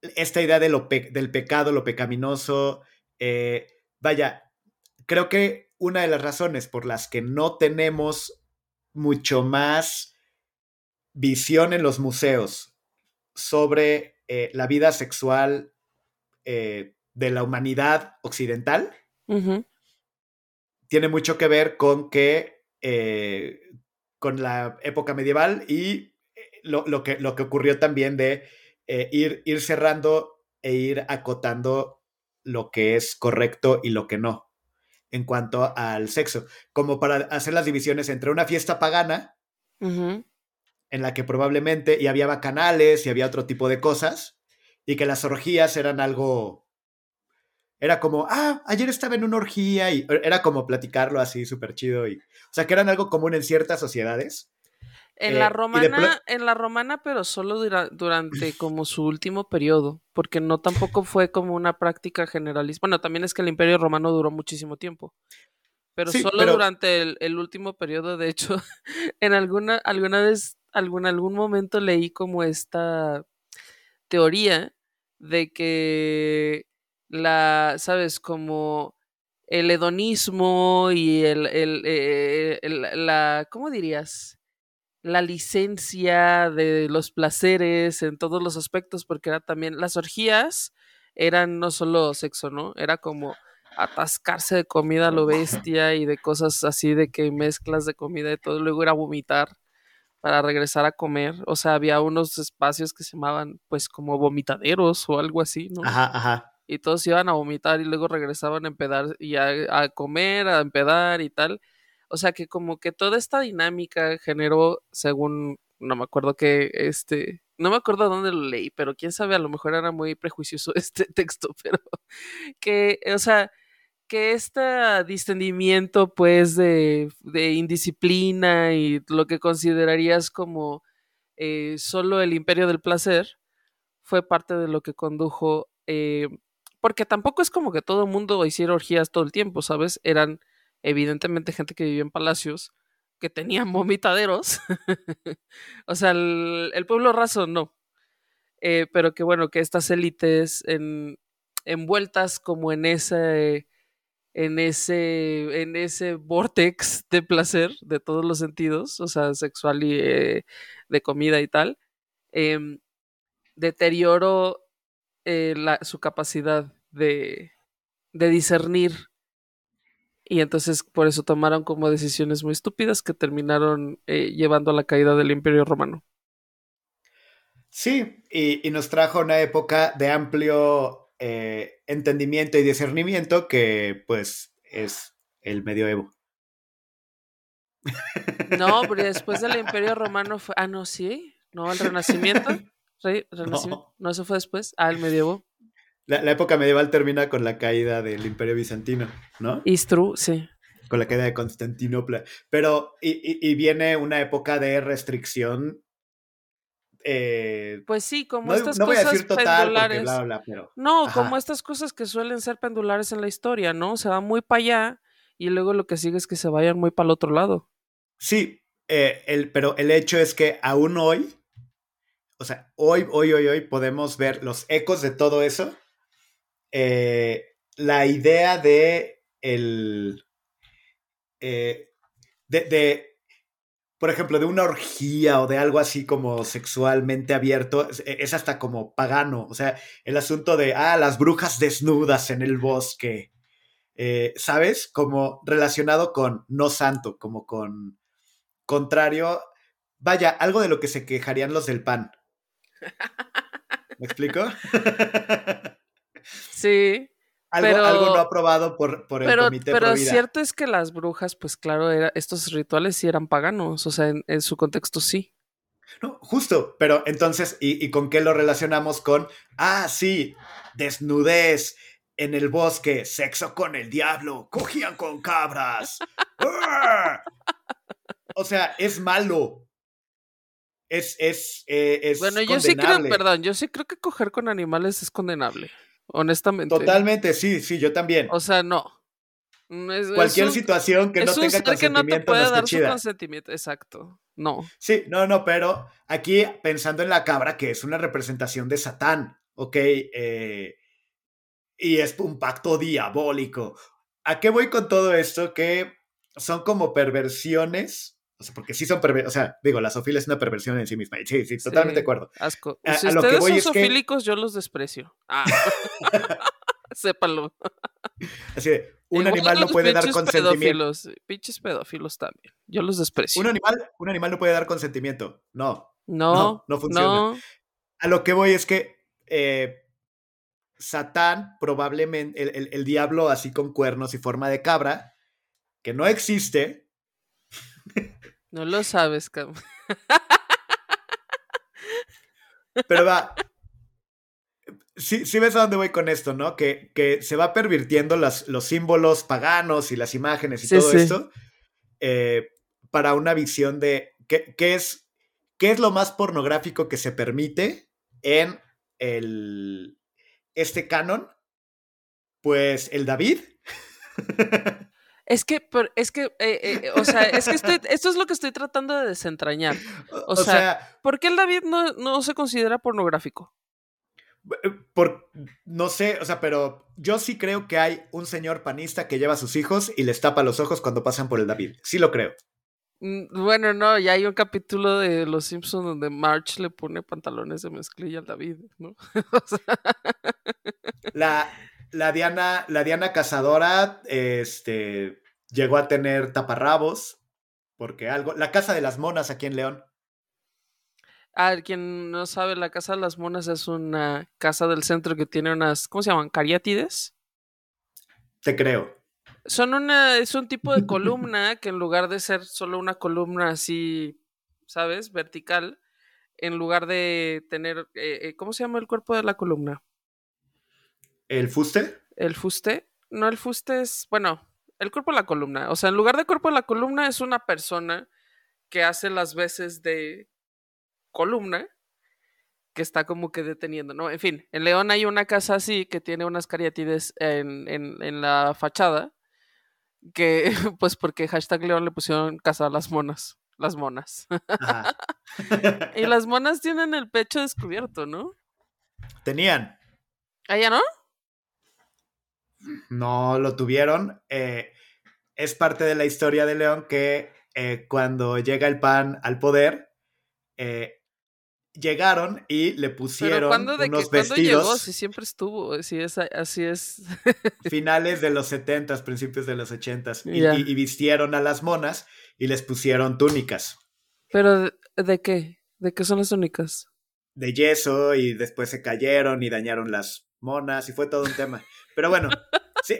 esta idea de lo del pecado, lo pecaminoso. Eh, vaya, creo que una de las razones por las que no tenemos mucho más visión en los museos sobre la vida sexual de la humanidad occidental tiene mucho que ver con que eh, con la época medieval y eh, lo, que, lo que ocurrió también de eh, ir, ir cerrando e ir acotando lo que es correcto y lo que no en cuanto al sexo, como para hacer las divisiones entre una fiesta pagana, en la que probablemente y había bacanales y había otro tipo de cosas, y que las orgías eran algo era como, ah, ayer estaba en una orgía y era como platicarlo así súper chido y, o sea, que eran algo común en ciertas sociedades. En la eh, romana, en la romana, pero solo durante como su último periodo, porque no tampoco fue como una práctica generalista. Bueno, también es que el Imperio Romano duró muchísimo tiempo, pero solo durante el, último periodo. De hecho, *laughs* en alguna, alguna vez, algún, algún momento leí como esta teoría de que la, ¿sabes? Como el hedonismo y el, el, eh, la, ¿cómo dirías? La licencia de los placeres en todos los aspectos, porque era también, las orgías eran no solo sexo, ¿no? Era como atascarse de comida a lo bestia y de cosas así de que mezclas de comida y todo, luego era vomitar para regresar a comer. O sea, había unos espacios que se llamaban pues como vomitaderos o algo así, ¿no? Ajá, ajá y todos iban a vomitar y luego regresaban a empedar y a, comer, a empedar y tal. O sea que como que toda esta dinámica generó, según, no me acuerdo que, este, no me acuerdo dónde lo leí, pero quién sabe, a lo mejor era muy prejuicioso *laughs* este texto, pero que, o sea, que este distendimiento pues de, de indisciplina y lo que considerarías como eh, solo el imperio del placer fue parte de lo que condujo eh, porque tampoco es como que todo el mundo hiciera orgías todo el tiempo, ¿sabes? Eran evidentemente gente que vivía en palacios, que tenían *laughs* vomitaderos. *laughs* o sea, el, pueblo raso no. Eh, pero que bueno, que estas élites en, envueltas como en ese, en ese, en ese vortex de placer de todos los sentidos, o sea, sexual y eh, de comida y tal, eh, deterioró eh, su capacidad de, discernir. Y entonces por eso tomaron como decisiones muy estúpidas que terminaron eh, llevando a la caída del Imperio Romano. Sí, y, nos trajo una época de amplio eh, entendimiento y discernimiento que pues es el medioevo. No, *laughs* pero después del Imperio Romano fue. Ah, no, sí. No, el Renacimiento. *laughs* Renacimiento. No. eso fue después. Ah, el medievo. La, la, época medieval termina con la caída del Imperio Bizantino, ¿no? It's true, sí. Con la caída de Constantinopla. Pero, y, y, y viene una época de restricción. Eh, pues sí, como no, estas no voy cosas a decir total pendulares. porque bla, bla, pero. No, Ajá. como estas cosas que suelen ser pendulares en la historia, ¿no? Se va muy para allá y luego lo que sigue es que se vayan muy para el otro lado. Sí, eh, el, pero el hecho es que aún hoy, o sea, hoy, hoy, hoy, hoy podemos ver los ecos de todo eso. Eh, la idea de el. eh, de, de, por ejemplo, de una orgía o de algo así como sexualmente abierto, es, es hasta como pagano. O sea, el asunto de, ah, las brujas desnudas en el bosque. Eh, ¿Sabes? Como relacionado con no santo, como con contrario. Vaya, algo de lo que se quejarían los del pan. *laughs* ¿Me explico? *laughs* Sí. algo, Pero- algo no aprobado por, por el Pero, Comité pero cierto es que las brujas, pues claro, era, estos rituales sí eran paganos, o sea, en, en su contexto sí. No, justo, pero entonces, ¿y, ¿y con qué lo relacionamos con? Ah, sí, desnudez en el bosque, sexo con el diablo, cogían con cabras. *laughs* ¡Arr! o sea, es malo. Es, es, eh, es Bueno, yo sí creo, perdón, yo sí creo que coger con animales es condenable, honestamente. Totalmente, sí, sí, yo también. O sea, no. Mm, Es, es Cualquier un- situación que no es tenga ser que no te consentimiento no, puede está dar su chida. consentimiento, exacto. No. Sí, no, no, pero aquí pensando en la cabra, que es una representación de Satán, ¿ok? Eh, y es un pacto diabólico. ¿A qué voy con todo esto? Que son como perversiones, o sea, porque sí son perversiones, o sea, digo, la sofilia es una perversión en sí misma, sí, sí, totalmente Sí. de acuerdo. Asco. A- si a lo que ustedes voy son que- sofílicos, yo los desprecio. Ah. *laughs* Sépanlo. Así de, un Igual animal no puede dar consentimiento. Pedófilos, pinches pedófilos también. Yo los desprecio. Un animal, un animal no puede dar consentimiento. No, no, no, no funciona. no. A lo que voy es que eh, Satán, probablemente, el, el- el diablo así con cuernos y forma de cabra, que no existe, No lo sabes, cabrón. pero va. Sí, sí ves a dónde voy con esto, ¿no? Que, que se va pervirtiendo las, los símbolos paganos y las imágenes y Sí, todo sí. esto eh, para una visión de qué, qué es, qué es lo más pornográfico que se permite en el, este canon. Pues el David. *laughs* Es que, pero- es que, eh, eh, o sea, es que estoy, esto es lo que estoy tratando de desentrañar. O, sea, sea, ¿Por qué el David no, no se considera pornográfico? eh, por, no sé, o sea, pero yo sí creo que hay un señor panista que lleva a sus hijos y les tapa los ojos cuando pasan por el David. Sí lo creo. Mm, Bueno, no, ya hay un capítulo de Los Simpsons donde March le pone pantalones de mezclilla al David, ¿no? *laughs* O sea, La, la Diana, la Diana cazadora, este, llegó a tener taparrabos, porque algo, la casa de las monas aquí en León. ah, quien no sabe, la Casa de las Monas es una casa del centro que tiene unas, ¿cómo se llaman? Cariátides. Te creo. Son una, es un tipo de columna *laughs* que en lugar de ser solo una columna así, ¿sabes? Vertical, en lugar de tener, eh, eh, ¿cómo se llama el cuerpo de la columna? ¿El fuste? El fuste. No, el fuste es, bueno, el cuerpo de la columna. O sea, en lugar de cuerpo de la columna es una persona que hace las veces de columna que está como que deteniendo, ¿no? En fin, en León hay una casa así que tiene unas cariátides en, en, en la fachada que, *laughs* pues porque hashtag León le pusieron casa a las monas, las monas. Ajá. *laughs* y las monas tienen el pecho descubierto, ¿no? Tenían. ¿Allá no? No lo tuvieron. eh, es parte de la historia de León que eh, cuando llega el PAN al poder, eh, llegaron y le Pero pusieron ¿cuándo, de que, ¿cuándo llegó? vestidos Si siempre estuvo, así es, así es. finales de *laughs* los 70, principios de los 80 y, Ya. y- y vistieron a las monas y les pusieron túnicas Pero ¿de, de qué? ¿De qué son las únicas? de yeso y después se cayeron y dañaron las monas y fue todo un tema. Pero bueno, *laughs* sí,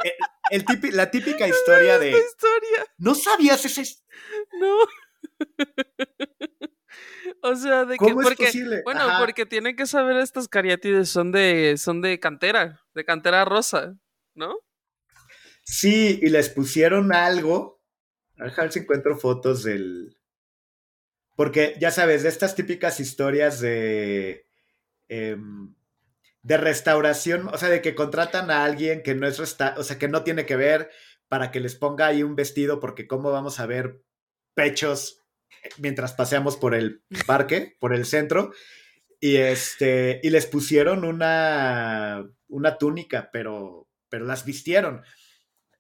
el, la típica historia de... historia. ¿No sabías esa No. *laughs* O sea, de ¿Cómo que es posible? bueno, porque tienen que saber estas cariátides son de son de cantera, de cantera rosa, ¿no? Sí, y les pusieron algo. A ver si encuentro fotos del porque ya sabes, de estas típicas historias de em, de restauración, o sea, de que contratan a alguien que no es o sea, que no tiene que ver para que les ponga ahí un vestido porque cómo vamos a ver pechos mientras paseamos por el parque, por el centro, y este, y les pusieron una, una túnica, pero, pero las vistieron.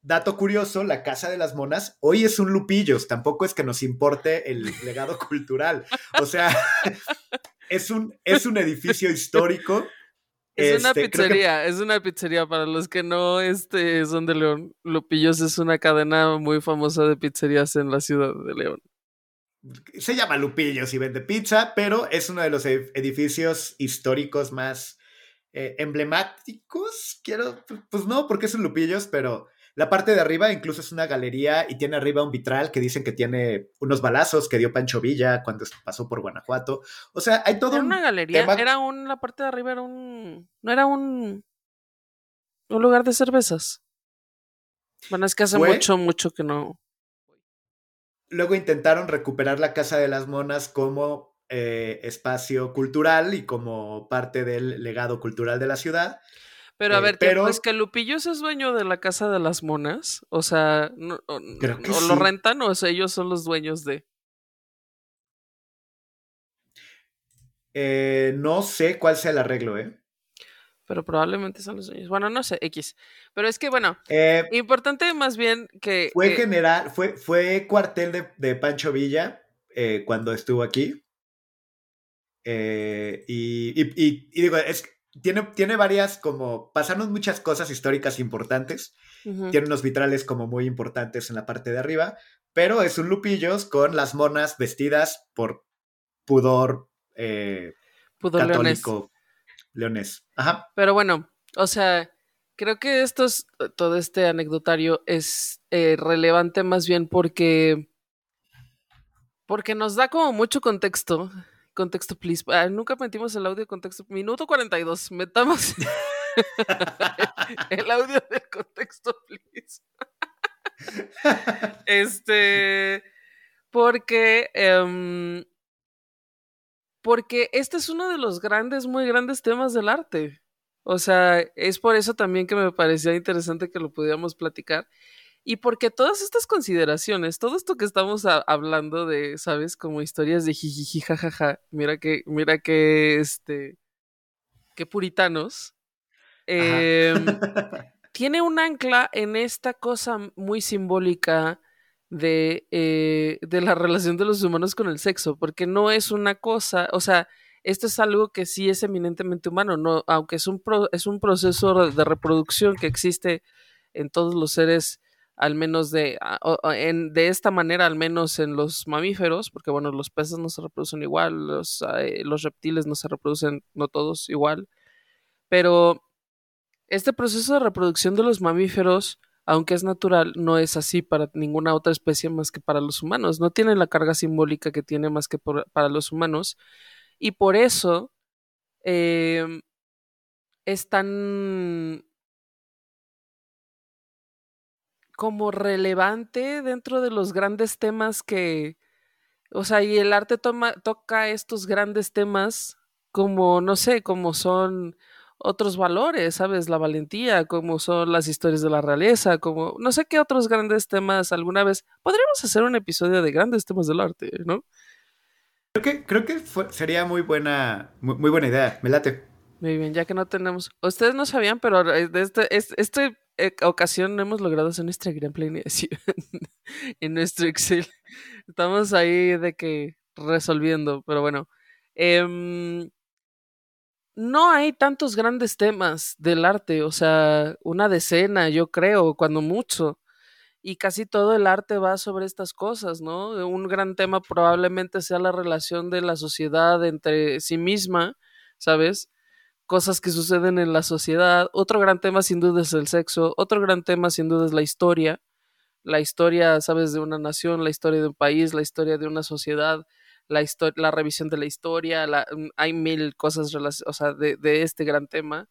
Dato curioso, la Casa de las Monas hoy es un Lupillos, tampoco es que nos importe el legado cultural. O sea, *laughs* es un, es un edificio histórico. Es una este, pizzería, es una pizzería para los que no este, son de León. Lupillos es una cadena muy famosa de pizzerías en la ciudad de León se llama Lupillos y vende pizza, pero es uno de los edificios históricos más eh, emblemáticos. Quiero, pues no, porque es un Lupillos, pero la parte de arriba incluso es una galería y tiene arriba un vitral que dicen que tiene unos balazos que dio Pancho Villa cuando pasó por Guanajuato. O sea, hay todo ¿Era una galería, era un, la parte de arriba era un, no era un, un lugar de cervezas. Bueno, es que hace mucho, mucho que no. Luego intentaron recuperar la Casa de las Monas como eh, espacio cultural y como parte del legado cultural de la ciudad. Pero a eh, ver, pero... ¿es que Lupillos es dueño de la Casa de las Monas? O sea, o, lo rentan o ellos son los dueños de... Eh, no sé cuál sea el arreglo, ¿eh? pero probablemente son los dueños. Bueno, no sé, X. Pero es que, bueno, eh, importante más bien que... Fue general, fue, fue cuartel de, Pancho Villa cuando estuvo aquí. Eh, y, digo, es, tiene, tiene varias como, pasaron muchas cosas históricas importantes. Tiene unos vitrales como muy importantes en la parte de arriba, pero es un lupillos con las monas vestidas por pudor, pudor católico leones. Ajá. Pero bueno, o sea, creo que esto es, todo este anecdotario es eh, relevante más bien porque porque nos da como mucho contexto. Contexto, please. Ah, nunca metimos el audio de contexto. Minuto 42. Metamos *laughs* el audio del contexto, please. *laughs* este. Porque em, porque este es uno de los grandes, muy grandes temas del arte. O sea, es por eso también que me parecía interesante que lo pudiéramos platicar. Y porque todas estas consideraciones, todo esto que estamos hablando de, ¿sabes? Como historias de jijiji, jajaja, mira que, mira que, este, qué puritanos, em, *laughs* tiene un ancla en esta cosa muy simbólica de, eh, de la relación de los humanos con el sexo, porque no es una cosa, o sea, esto es algo que sí es eminentemente humano, no, aunque es un, es un proceso de reproducción que existe en todos los seres, al menos de, en, de esta manera, al menos en los mamíferos, porque bueno, los peces no se reproducen igual, los, eh, los reptiles no se reproducen, no todos igual, pero este proceso de reproducción de los mamíferos aunque es natural, no es así para ninguna otra especie más que para los humanos. No tiene la carga simbólica que tiene más que para los humanos. Y por eso em, es tan como relevante dentro de los grandes temas que, o sea, y el arte toca estos grandes temas como, no sé, como son otros valores, ¿sabes? La valentía, como son las historias de la realeza, como no sé qué otros grandes temas alguna vez. Podríamos hacer un episodio de grandes temas del arte, ¿no? Creo que, creo que sería muy buena, muy, buena idea, me late. Muy bien, ya que no tenemos. Ustedes no sabían, pero de este, esta eh, ocasión hemos logrado hacer nuestra gran planeación *laughs* en nuestro Excel. Estamos ahí de que resolviendo, pero bueno. Eh, no hay tantos grandes temas del arte, o sea, una decena, yo creo, cuando mucho. Y casi todo el arte va sobre estas cosas, ¿no? Un gran tema probablemente sea la relación de la sociedad entre sí misma, ¿sabes? Cosas que suceden en la sociedad. Otro gran tema sin duda es el sexo, otro gran tema sin duda es la historia. La historia, sabes, de una nación, la historia de un país, la historia de una sociedad, la, la revisión de la historia, mm, hay mil cosas o sea, de, este gran tema.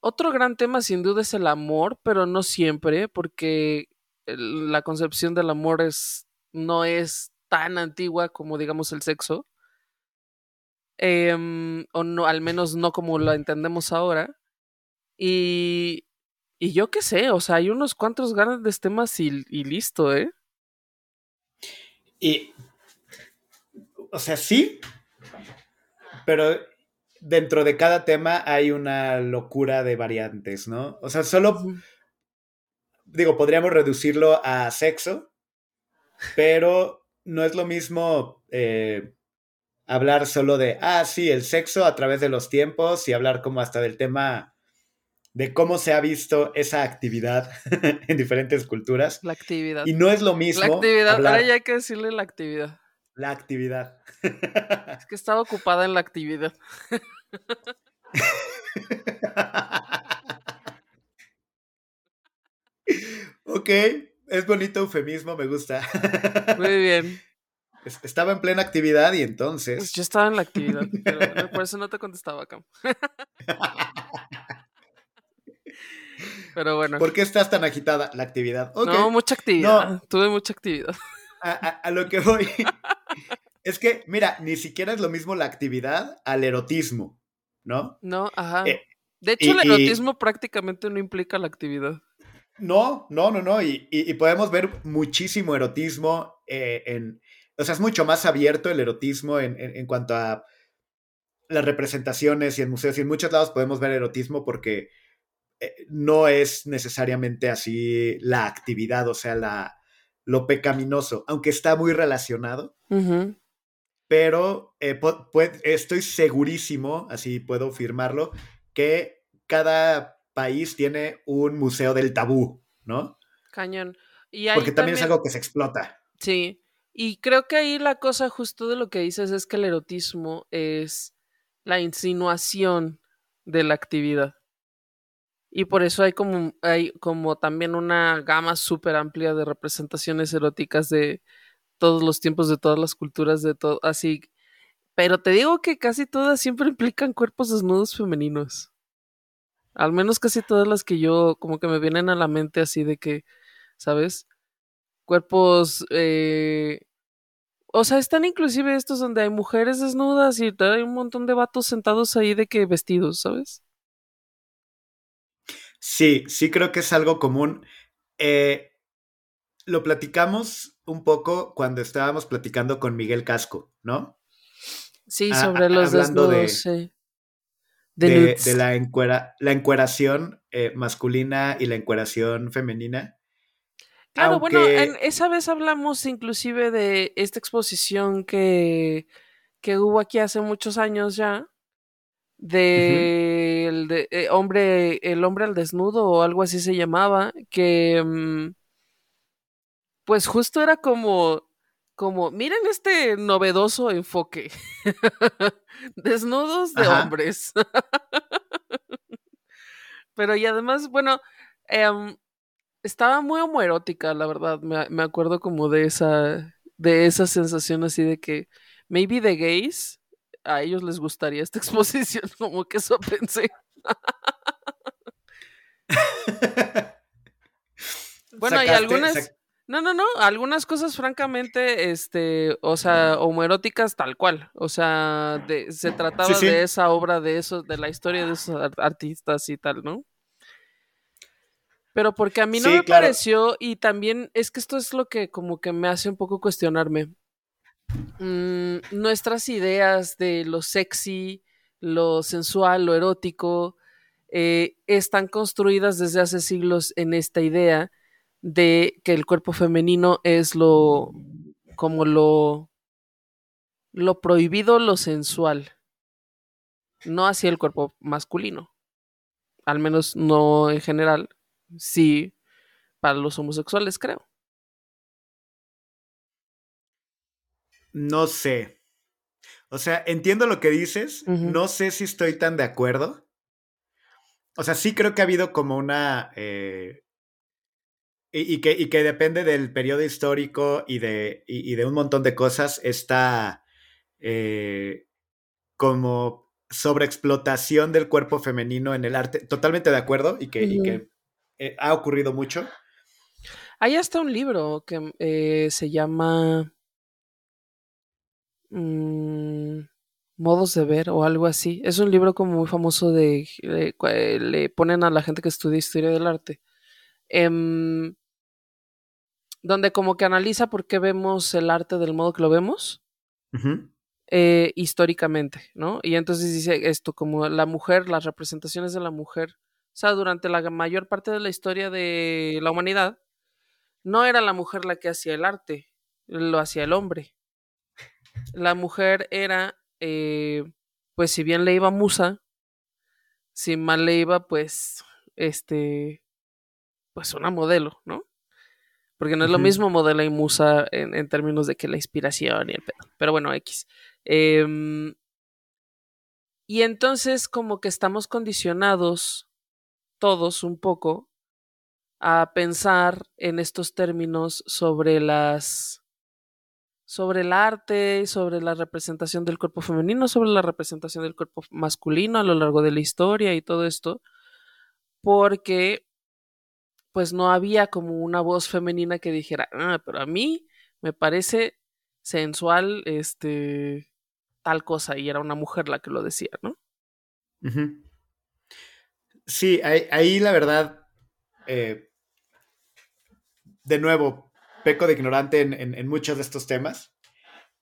otro gran tema sin duda es el amor, pero no siempre, porque la concepción del amor es, no es tan antigua como digamos el sexo. Em, o no, al menos no como lo entendemos ahora. Y, y yo qué sé, o sea, hay unos cuantos grandes temas y, y listo, ¿eh? Y, o sea, sí, pero dentro de cada tema hay una locura de variantes, ¿no? O sea, solo, digo, podríamos reducirlo a sexo, pero no es lo mismo eh, hablar solo de, ah, sí, el sexo a través de los tiempos y hablar como hasta del tema de cómo se ha visto esa actividad *laughs* en diferentes culturas. La actividad. Y no es lo mismo. La actividad, ahora ya hay que decirle la actividad. La actividad. Es que estaba ocupada en la actividad. *laughs* ok, es bonito eufemismo, me gusta. Muy bien. Estaba en plena actividad y entonces. Pues yo estaba en la actividad, pero por eso no te contestaba acá. Pero bueno. ¿Por qué estás tan agitada? La actividad. No, mucha actividad. Tuve mucha actividad. A, lo que voy *laughs* es que, mira, ni siquiera es lo mismo la actividad al erotismo, ¿no? No, ajá. Eh, de hecho, el erotismo prácticamente no implica la actividad. No, no, no, no. Y, podemos ver muchísimo erotismo eh, en, o sea, es mucho más abierto el erotismo en, cuanto a las representaciones y en museos y en muchos lados podemos ver erotismo porque eh, no es necesariamente así la actividad, o sea, la, lo pecaminoso, aunque está muy relacionado. Pero eh, estoy segurísimo, así puedo firmarlo, que cada país tiene un museo del tabú, ¿no? Cañón. Y Porque también, es algo que se explota. Sí. Y creo que ahí la cosa justo de lo que dices es que el erotismo es la insinuación de la actividad. Y por eso hay como, hay como también una gama súper amplia de representaciones eróticas de todos los tiempos, de todas las culturas, de todo, así. Pero te digo que casi todas siempre *laughs* implican cuerpos desnudos femeninos. Al menos casi todas las que yo como que me vienen a la mente así de que, ¿sabes? Cuerpos, eh, o sea, están inclusive estos donde hay mujeres desnudas y hay un montón de vatos sentados ahí de que vestidos, ¿sabes? Sí, sí creo que es algo común. Eh, lo platicamos un poco cuando estábamos platicando con Miguel Casco, ¿no? Sí, sobre los desnudos, de, De, la, encuera, la encueración eh, masculina y la encueración femenina. Claro, bueno, en esa vez hablamos inclusive de esta exposición que, que hubo aquí hace muchos años ya, de, el de eh, hombre, el hombre al desnudo o algo así se llamaba, que mm, pues justo era como, como, miren este novedoso enfoque, *laughs* desnudos de hombres. *laughs* Pero y además, bueno, eh, estaba muy homoerótica, la verdad. Me, acuerdo como de esa, de esa sensación así de que maybe de gays a ellos les gustaría esta *laughs* exposición, como que eso pensé. *laughs* bueno, hay algunas. No, no, no. Algunas cosas, francamente, este, o sea, homoeróticas tal cual. O sea, de, se trataba de esa obra, de eso, de la historia de esos artistas y tal, ¿no? Pero porque a mí no me pareció, y también es que esto es lo que como que me hace un poco cuestionarme. Mm, nuestras ideas de lo sexy, lo sensual, lo erótico, eh, están construidas desde hace siglos en esta idea de que el cuerpo femenino es lo como lo lo prohibido, lo sensual, no hacia el cuerpo masculino, al menos no en general, sí para los homosexuales, creo. No sé. O sea, entiendo lo que dices, no sé si estoy tan de acuerdo. O sea, sí creo que ha habido como una... Eh, y, que, y, que, depende del periodo histórico y de, y, de un montón de cosas, esta eh, como sobreexplotación del cuerpo femenino en el arte. Totalmente de acuerdo y que, que eh, ha ocurrido mucho. Hay hasta un libro que se llama Mm, modos de ver o algo así. Es un libro como muy famoso de... le ponen a la gente que estudia historia del arte. Em, donde como que analiza por qué vemos el arte del modo que lo vemos. Eh, históricamente, ¿no? Y entonces dice esto, como la mujer, las representaciones de la mujer, o sea, durante la mayor parte de la historia de la humanidad, no era la mujer la que hacía el arte, lo hacía el hombre la mujer era, eh, pues si bien le iba musa, si mal le iba, pues, este, pues una modelo, ¿no? Porque no es lo mismo modelo y musa en, términos de que la inspiración y el pedo. Pero bueno, X. Em, y entonces como que estamos condicionados todos un poco a pensar en estos términos sobre las sobre el arte, sobre la representación del cuerpo femenino, sobre la representación del cuerpo masculino a lo largo de la historia y todo esto, porque pues no había como una voz femenina que dijera, ah, pero a mí me parece sensual este tal cosa y era una mujer la que lo decía, ¿no? Sí, ahí, la verdad, eh, de nuevo, peco de ignorante en, muchos de estos temas.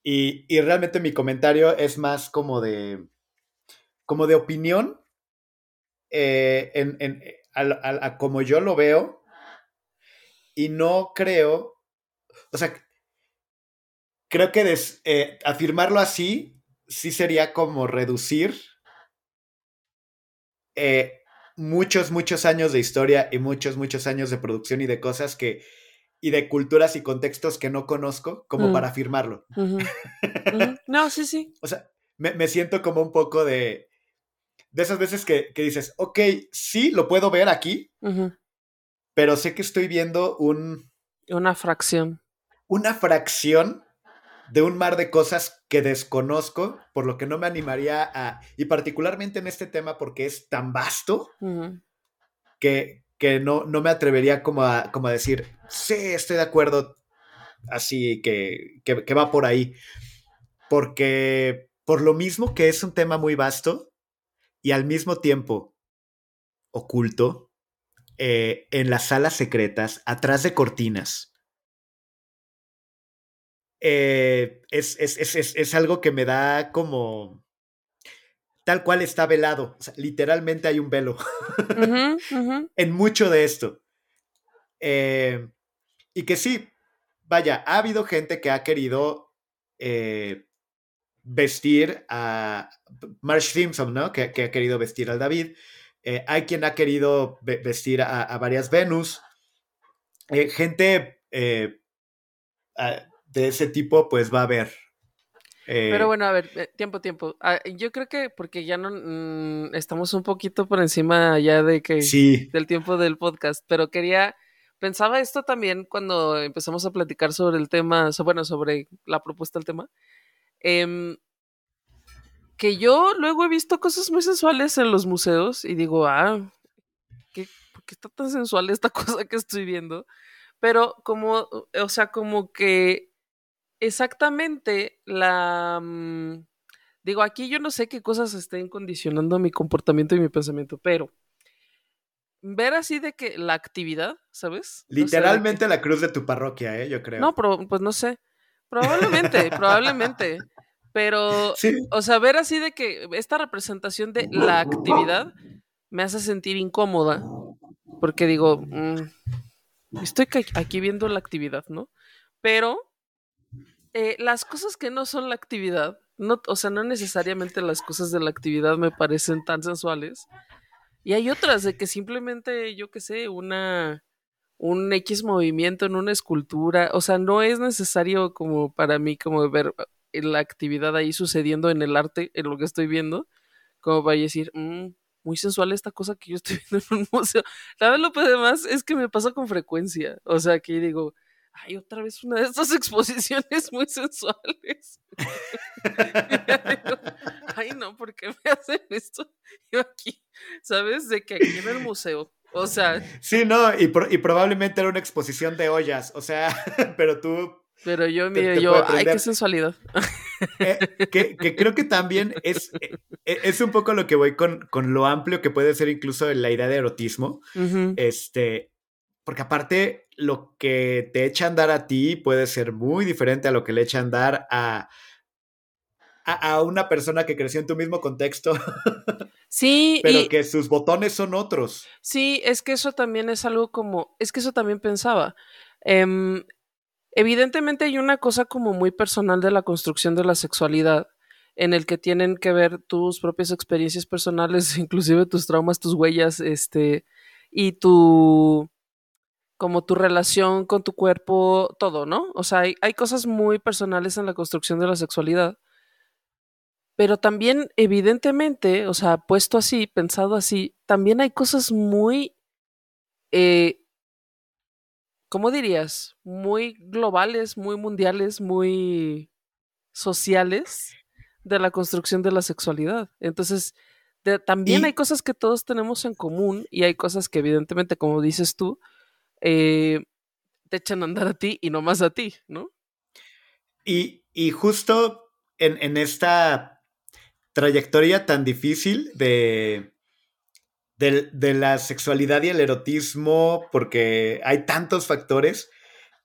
Y, realmente mi comentario es más como de, como de opinión, eh, en, a, como yo lo veo. Y no creo, o sea, creo que eh, afirmarlo así sí sería como reducir eh, muchos, muchos años de historia y muchos, muchos años de producción y de cosas que y de culturas y contextos que no conozco como para afirmarlo. *laughs* No, sí, sí. O sea, me, siento como un poco de, de esas veces que, dices, ok, sí, lo puedo ver aquí, pero sé que estoy viendo un... Una fracción. Una fracción de un mar de cosas que desconozco, por lo que no me animaría a, y particularmente en este tema porque es tan vasto, que, que no, no me atrevería como a, como a decir, sí, estoy de acuerdo, así que, que, va por ahí. Porque por lo mismo que es un tema muy vasto y al mismo tiempo oculto, eh, en las salas secretas, atrás de cortinas. Eh, es, es, algo que me da como tal cual está velado. literalmente hay un velo *laughs* en mucho de esto. Eh, y que sí, vaya, ha habido gente que ha querido eh, vestir a Marsh Simpson, ¿no? Que, ha querido vestir al David. Eh, hay quien ha querido vestir a, varias Venus. gente de ese tipo, pues va a haber pero eh, bueno, a ver, eh, tiempo, tiempo. Ah, yo creo que porque ya no mm, estamos un poquito por encima ya de que del tiempo del podcast, pero quería pensaba esto también cuando empezamos a platicar sobre el tema, bueno, sobre la propuesta del tema. Em, que yo luego he visto cosas muy sensuales en los museos y digo, ah, ¿qué, ¿por qué está tan sensual esta *laughs* cosa que estoy viendo? Pero como, o sea, como que exactamente la... Mm, digo, aquí yo no sé qué cosas estén condicionando mi comportamiento y mi pensamiento, pero ver así de que la actividad, ¿sabes? Literalmente la cruz de tu parroquia, ¿eh? Yo creo. No, pero pues no sé. Probablemente, probablemente. Pero, o sea, ver así de que esta representación de la actividad me hace sentir incómoda. Porque digo, mm, estoy aquí viendo la actividad, ¿no? Pero eh, las cosas que no son la actividad, o sea, no necesariamente las cosas de la actividad me parecen tan sensuales. Y hay otras de que simplemente, yo qué sé, una un X movimiento en una escultura, o sea, no es necesario como para mí como ver la actividad ahí sucediendo en el arte, en lo que estoy viendo, como para decir, mm, muy sensual esta cosa que yo estoy *laughs* viendo en un museo. La verdad, lo que además es que me pasa con frecuencia. O sea, que digo, ay, otra vez una de estas *laughs* exposiciones muy sensuales. *laughs* ay, no, ¿por qué me hacen esto? Yo aquí, ¿sabes? De que aquí en el museo. O sea. Sí, no, y, y probablemente era una exposición de ollas. O sea, *laughs* pero tú pero yo, mire, yo, ay, qué sensualidad. Eh, que, creo que también es, eh, es un poco lo que voy con, con lo amplio que puede ser incluso la idea de erotismo. Este, porque aparte, lo que te echa a andar a ti puede ser muy diferente a lo que le echa a andar a, a, una persona que creció en tu mismo contexto. *laughs* Sí. pero que sus botones son otros. Sí, es que eso también es algo como, es que eso también pensaba. Em, evidentemente hay una cosa como muy personal de la construcción de la sexualidad en el que tienen que ver tus propias experiencias personales, *laughs* inclusive tus traumas, tus huellas, este, y tu, como tu relación con tu cuerpo, todo, ¿no? O sea, hay, hay cosas muy personales en la construcción de la sexualidad. Pero también, evidentemente, o sea, puesto así, pensado así, también hay cosas muy eh, ¿cómo dirías? Muy globales, muy mundiales, muy sociales de la construcción de la sexualidad. Entonces, también hay cosas que todos tenemos en común y hay cosas que evidentemente, como dices tú, eh, te echan a andar a ti y no más a ti, ¿no? Y, justo en, en esta trayectoria tan difícil de, de, la sexualidad y el erotismo, porque hay tantos factores,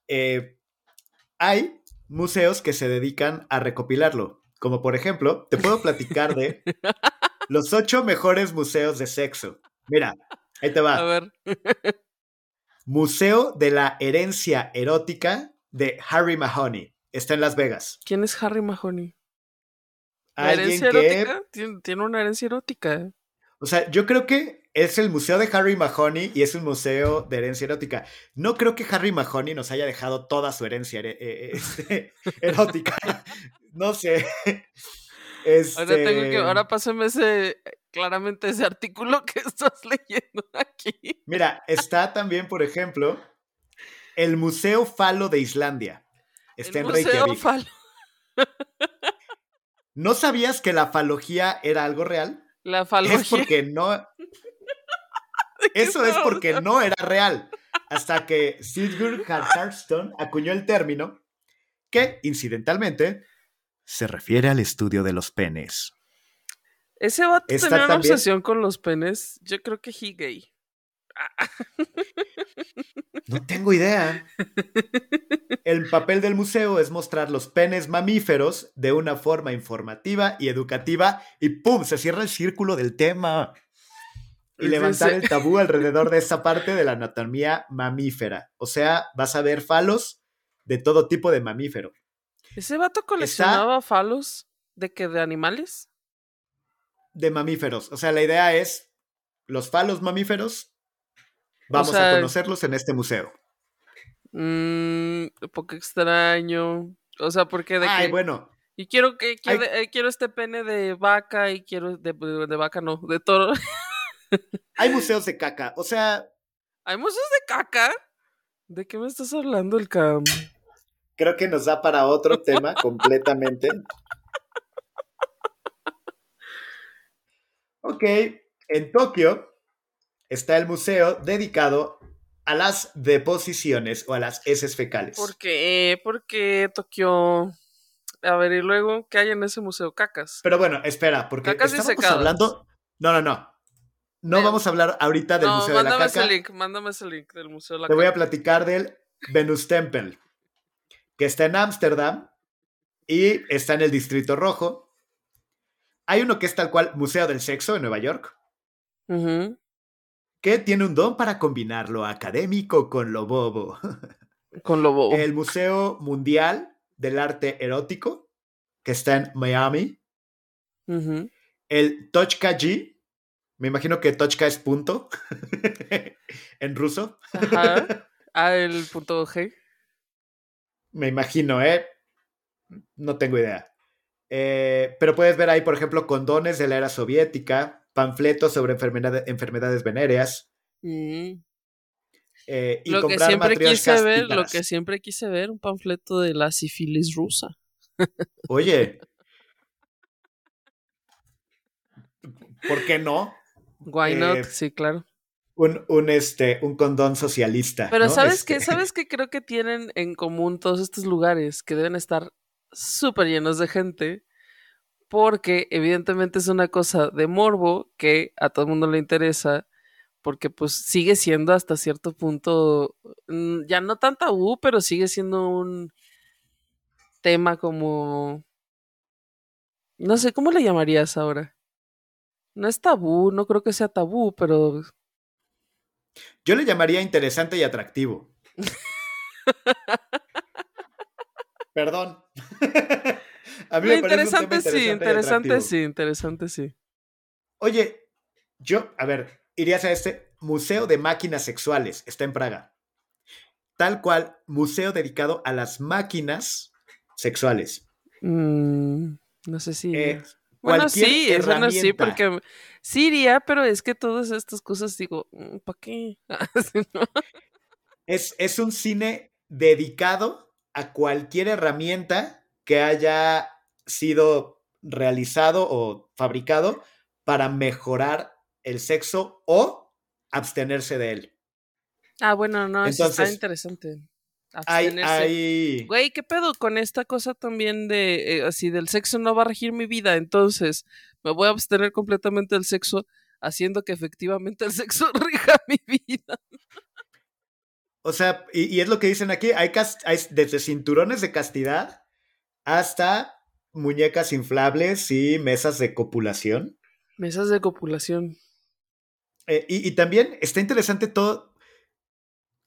eh, hay museos que se dedican a recopilarlo. Como por ejemplo, te puedo platicar de *laughs* los ocho mejores museos de sexo. Mira, ahí te va. A ver. *laughs* Museo de la Herencia Erótica de Harry Mahoney. Está en Las Vegas. ¿Quién es Harry Mahoney? ¿La herencia erótica? Tiene, una herencia erótica. O sea, yo creo que es el museo de Harry Mahoney y es un museo de herencia erótica. No creo que Harry Mahoney nos haya dejado toda su herencia eh, eh, este, *laughs* erótica. *laughs* no sé. Ahora, tengo que, este ahora pásame ese, claramente ese artículo *laughs* que estás leyendo aquí. Mira, está también, por ejemplo, el Museo Falo de Islandia. Está el en Museo Falo. *laughs* ¿No sabías que la falogía era algo real? La falogía. Es porque no, *laughs* eso es porque no era real. Hasta que Sigurd Hardston acuñó el término, que, incidentalmente, se refiere al estudio de los penes. Ese vato tenía una obsesión con los penes. Yo creo que he gay. No tengo idea. El papel del museo es mostrar los penes mamíferos de una forma informativa y educativa y ¡pum! se cierra el círculo del tema y levantar el tabú alrededor de esa parte de la anatomía mamífera. O sea, vas a ver falos de todo tipo de mamífero. ¿Ese vato coleccionaba falos de que de animales? De mamíferos. O sea, la idea es los falos mamíferos. Vamos a conocerlos en este museo. Mmm, poco extraño. O sea, porque de Ay, bueno. Y quiero que quiero, eh, quiero, este pene de vaca y quiero de, de vaca no, de toro. *laughs* Hay museos de caca, o sea. ¿Hay museos de caca? ¿De qué me estás hablando, el cam? Creo que nos da para otro *laughs* tema completamente. Ok, en Tokio está el museo dedicado a las deposiciones o a las heces fecales. ¿Por qué? ¿Por qué Tokio? A ver, y luego, ¿qué hay en ese museo? Cacas. Pero bueno, espera, porque Cacas estamos hablando. No, no, no. No vamos a hablar ahorita del Museo de la Caca. Ese link, mándame ese link del Museo de la Te voy a platicar del Venus Temple, que está en Ámsterdam y está en el Distrito Rojo. Hay uno que es tal cual Museo del Sexo en Nueva York, que tiene un don para combinar lo académico con lo bobo. *laughs* Con lo bobo. El Museo Mundial del Arte Erótico, que está en Miami. El Tochka-G, me imagino que Tochka es punto *laughs* en ruso. Ajá. *laughs* Ah, el punto G. Me imagino, ¿eh? No tengo idea. Eh, pero puedes ver ahí, por ejemplo, condones de la era soviética, panfletos sobre enfermedad- enfermedades venéreas. Mm. eh, y Lo que siempre quise ver, lo que siempre quise ver, un panfleto de la sífilis rusa. Oye. *laughs* ¿Por qué no? Why not? Eh, Sí, claro. Un, un, este, un condón socialista. Pero ¿no? ¿sabes qué? Este, ¿Sabes qué creo que tienen en común todos estos lugares que deben estar súper llenos de gente? Porque evidentemente es una cosa de morbo que a todo el mundo le interesa, porque pues sigue siendo hasta cierto punto, mm, ya no tan tabú, pero sigue siendo un tema como... No sé, ¿cómo le llamarías ahora? No es tabú, no creo que sea tabú, pero Yo le llamaría interesante y atractivo. *laughs* Perdón. *laughs* A mí me un tema interesante sí, interesante sí, interesante sí. Oye, yo, a ver, irías a este Museo de Máquinas Sexuales, está en Praga. Tal cual, museo dedicado a las máquinas sexuales. Mm, no sé si. Eh, bueno, sí, eso no sí, porque sí iría, pero es que todas estas cosas digo, ¿para qué? *laughs* ¿no? Es, es un cine dedicado a cualquier herramienta que haya sido realizado o fabricado para mejorar el sexo o abstenerse de él. Ah, bueno, no, eso está Entonces, interesante. Hay, Abstenerse. hay, Güey, ¿qué pedo con esta cosa también de eh, así del sexo no va a regir mi vida? Entonces, me voy a abstener completamente del sexo, haciendo que efectivamente el sexo *laughs* rija mi vida. O sea, y, y es lo que dicen aquí, hay, desde cinturones de castidad hasta muñecas inflables y mesas de copulación. Mesas de copulación. Eh, y, y también está interesante todo.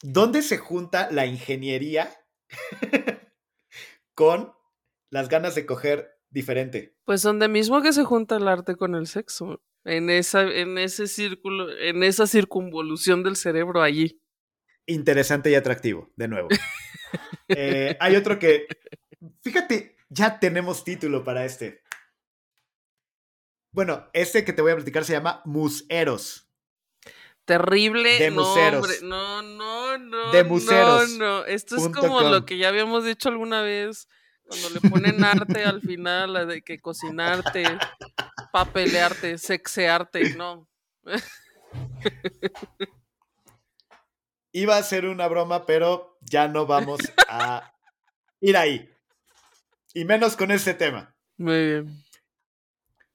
¿Dónde se junta la ingeniería *laughs* con las ganas de coger diferente? Pues donde mismo que se junta el arte con el sexo. En esa, en ese círculo, en esa circunvolución del cerebro allí. Interesante y atractivo, de nuevo. *laughs* Eh, hay otro que. Fíjate, ya tenemos título para este. Bueno, este que te voy a platicar se llama Museros. Terrible. De museros. no, no, no. De museros No, no. Esto es como com. lo que ya habíamos dicho alguna vez. Cuando le ponen arte al final, la de que cocinarte, *laughs* papelearte, sexearte, no. *laughs* Iba a ser una broma, pero ya no vamos a ir ahí. Y menos con este tema. Muy bien.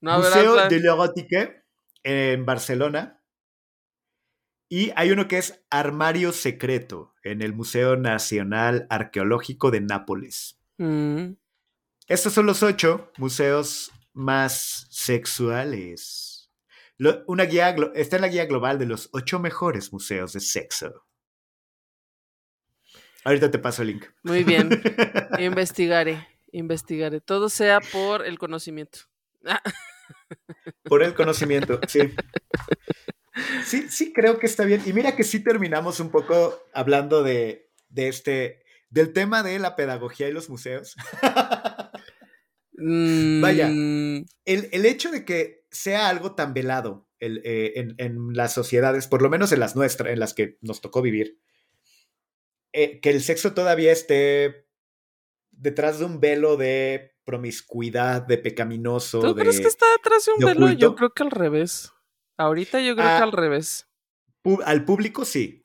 No, Museo de l'Erotique en Barcelona. Y hay uno que es Armario Secreto en el Museo Nacional Arqueológico de Nápoles. Mm. Estos son los ocho museos más sexuales. Lo- una guía, está en la guía global de los ocho mejores museos de sexo. Ahorita te paso el link. Muy bien. *laughs* Investigaré, investigaré. Todo sea por el conocimiento. Por el conocimiento, *laughs* sí. Sí, sí creo que está bien. Y mira que sí terminamos un poco hablando de, de este, del tema de la pedagogía y los museos. Vaya. mm, el, el hecho de que sea algo tan velado el, eh, en, en las sociedades, por lo menos en las nuestras, en las que nos tocó vivir, eh, que el sexo todavía esté detrás de un velo de promiscuidad, de pecaminoso. ¿Tú de, crees que está detrás de un de velo? Yo creo que al revés. Ahorita yo creo Ah. que al revés. al público sí.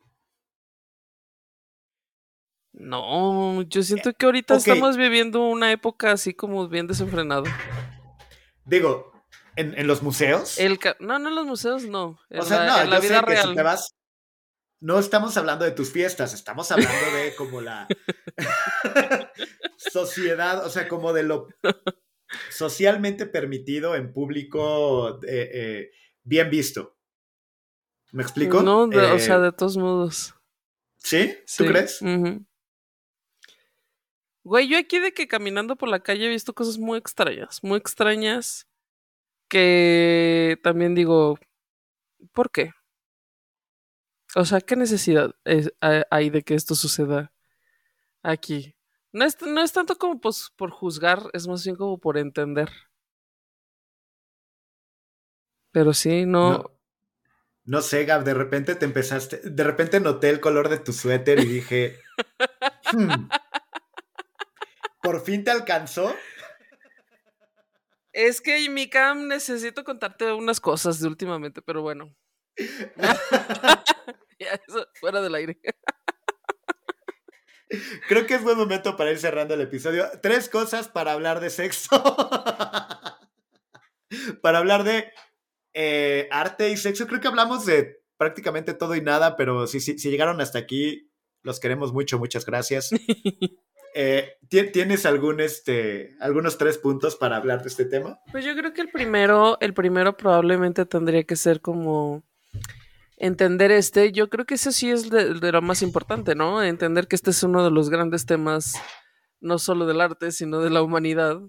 No, yo siento que ahorita estamos viviendo una época así como bien desenfrenado. Digo, en, en los museos. El no, no en los museos, no. En o sea, la, no, en la vida sé que real. si te vas. No estamos hablando de tus fiestas, estamos hablando de como la *laughs* sociedad, o sea, como de lo socialmente permitido en público, eh, eh, bien visto. ¿Me explico? No, de- o Eh, sea, de todos modos. ¿Sí? ¿Tú Sí, crees? Güey, yo aquí de que caminando por la calle he visto cosas muy extrañas, muy extrañas que también digo, ¿por qué? O sea, ¿qué necesidad es- ha- hay de que esto suceda aquí? No es, no es tanto como pues, por juzgar, es más bien como por entender. Pero sí, no. No, no sé, Gab, de repente te empezaste, de repente noté el color de tu suéter y dije, "Hmm, ¿por fin te alcanzó? Es que mi cam necesito contarte unas cosas de últimamente, pero bueno. *laughs* ya, eso, fuera del aire. *laughs* Creo que es buen momento para ir cerrando el episodio. Tres cosas para hablar de sexo. *laughs* para hablar de eh, arte y sexo. Creo que hablamos de prácticamente todo y nada, pero si, si, si llegaron hasta aquí, los queremos mucho. Muchas gracias. Eh, ¿ti- ¿Tienes algún, este, algunos tres puntos para hablar de este tema? Pues yo creo que el primero, el primero probablemente tendría que ser como entender este. Yo creo que eso sí es de, de lo más importante, ¿no? Entender que este es uno de los grandes temas, no solo del arte, sino de la humanidad.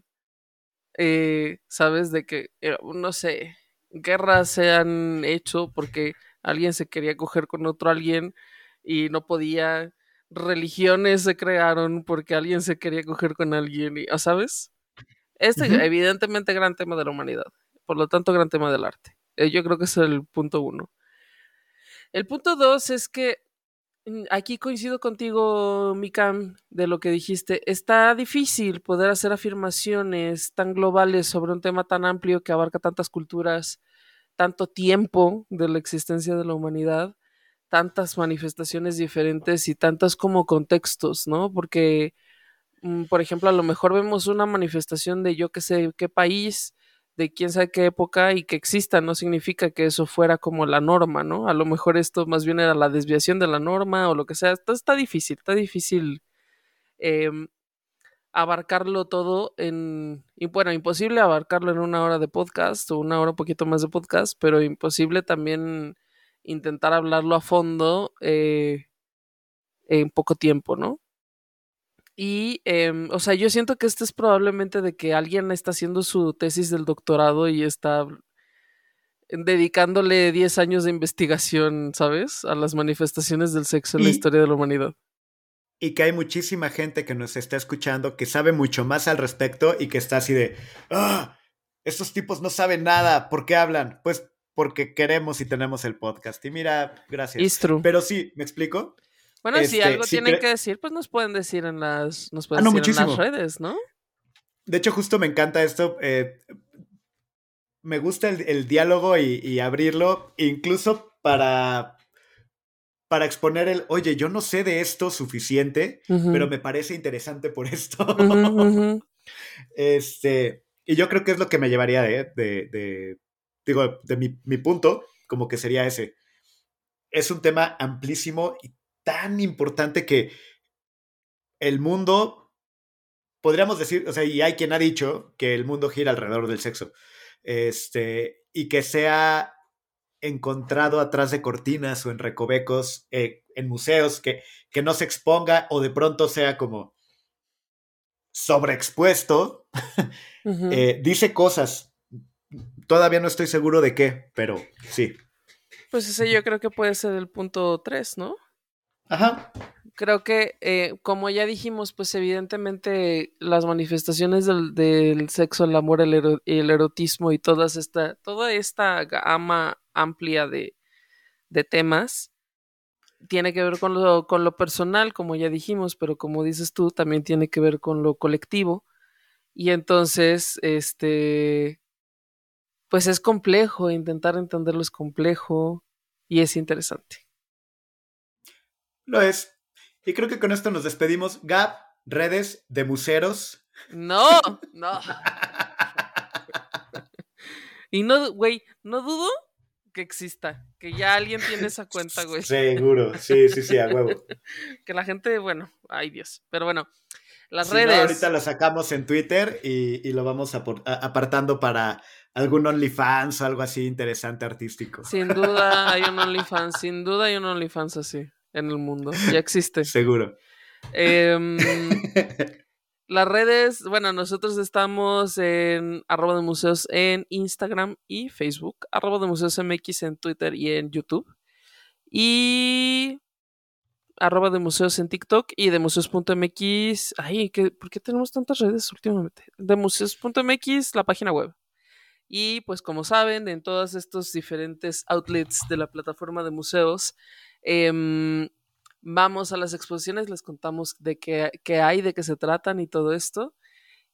Eh, Sabes, de que, eh, no sé, guerras se han hecho porque alguien se quería coger con otro alguien y no podía. Religiones se crearon porque alguien se quería coger con alguien, y, ¿sabes? Este, Ujú. evidentemente, gran tema de la humanidad. Por lo tanto, gran tema del arte. Eh, yo creo que es el punto uno. El punto dos es que mm, aquí coincido contigo, Mikam, de lo que dijiste. Está difícil poder hacer afirmaciones tan globales sobre un tema tan amplio que abarca tantas culturas, tanto tiempo de la existencia de la humanidad, tantas manifestaciones diferentes y tantos como contextos, ¿no? Porque mm, por ejemplo, a lo mejor vemos una manifestación de yo que sé qué país, de quién sabe qué época y que exista, no significa que eso fuera como la norma, ¿no? A lo mejor esto más bien era la desviación de la norma o lo que sea. Está, está difícil, está difícil em, abarcarlo todo en... Y bueno, imposible abarcarlo en una hora de podcast o una hora un poquito más de podcast, pero imposible también intentar hablarlo a fondo eh, en poco tiempo, ¿no? Y, em, o sea, yo siento que esto es probablemente de que alguien está haciendo su tesis del doctorado y está dedicándole 10 años de investigación, ¿sabes? A las manifestaciones del sexo en la historia de la humanidad. Y que hay muchísima gente que nos está escuchando que sabe mucho más al respecto y que está así de, ah, estos tipos no saben nada, ¿por qué hablan? Pues porque queremos y tenemos el podcast. Y mira, gracias. Pero sí, ¿me explico? Bueno, si este, algo tienen que decir, pues nos pueden decir en las, nos pueden Ah, no, decir en las redes, ¿no? De hecho, justo me encanta esto. eh, me gusta el, el diálogo y, y abrirlo, incluso para, para exponer el, oye, yo no sé de esto suficiente, pero me parece interesante por esto. Este, y yo creo que es lo que me llevaría de, de, de- digo, de mi, mi punto, como que sería ese. Es un tema amplísimo y tan importante que el mundo, podríamos decir, o sea, y hay quien ha dicho que el mundo gira alrededor del sexo, este, y que sea encontrado atrás de cortinas o en recovecos, eh, en museos, que, que no se exponga o de pronto sea como sobreexpuesto, *laughs* eh, dice cosas. Todavía no estoy seguro de qué, pero sí. Pues ese yo creo que puede ser el punto 3, ¿no? Ajá. Creo que, eh, como ya dijimos, pues evidentemente las manifestaciones del, sexo, el amor, el, ero- el erotismo y todas esta, toda esta gama amplia de, de temas tiene que ver con lo, con lo personal, como ya dijimos, pero como dices tú, también tiene que ver con lo colectivo. Y entonces, este, pues es complejo, intentar entenderlo es complejo y es interesante. Lo es. Y creo que con esto nos despedimos. Gap, redes de museros. No, no. Y no, güey, no dudo que exista, que ya alguien tiene esa cuenta, güey. Seguro, sí, sí, sí, a huevo. *laughs* Que la gente, bueno, ay Dios. Pero bueno, las Si no, redes. ahorita lo sacamos en Twitter y, y lo vamos a- apartando para algún OnlyFans o algo así interesante artístico. Sin duda hay un OnlyFans, sin duda hay un OnlyFans así en el mundo. Ya existe. *laughs* Seguro. Em, *laughs* las redes, bueno, nosotros estamos en arroba de museos en Instagram y Facebook, arroba de museos MX en Twitter y en YouTube. Y arroba de museos en TikTok y de museos.mx. Ay, ¿qué, ¿por qué tenemos tantas redes últimamente? De museos.mx, la página web. Y pues como saben, en todos estos diferentes outlets de la plataforma de museos, em, vamos a las exposiciones, les contamos de qué, qué, hay, de qué se tratan y todo esto.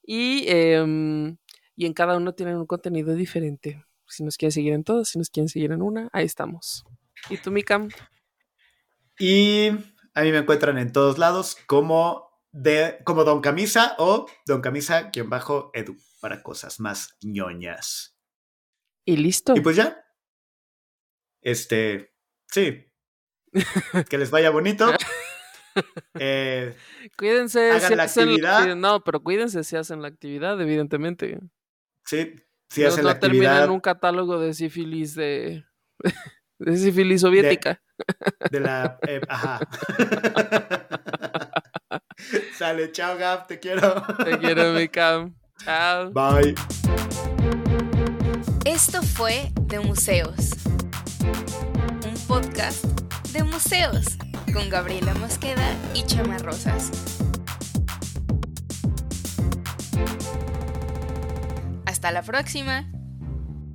Y, em, y en cada uno tienen un contenido diferente. Si nos quieren seguir en todos, si nos quieren seguir en una, ahí estamos. ¿Y tú, Mikam? Y a mí me encuentran en todos lados como, de, como Don Camisa o Don Camisa-edu para cosas más ñoñas. Y listo. Y pues ya. Este, sí. Que les vaya bonito. *laughs* Eh, cuídense hagan la actividad. no, pero cuídense si hacen la actividad, evidentemente. Sí, si hacen la actividad. en un catálogo de sífilis de, *laughs* de sífilis soviética. De, la. Eh, ajá. *laughs* Sale, chao, Gab, te quiero. Te quiero, mi Cam. Chao. Bye. Esto fue De Museos, un podcast con Gabriela Mosqueda y Chama Rosas. Hasta la próxima.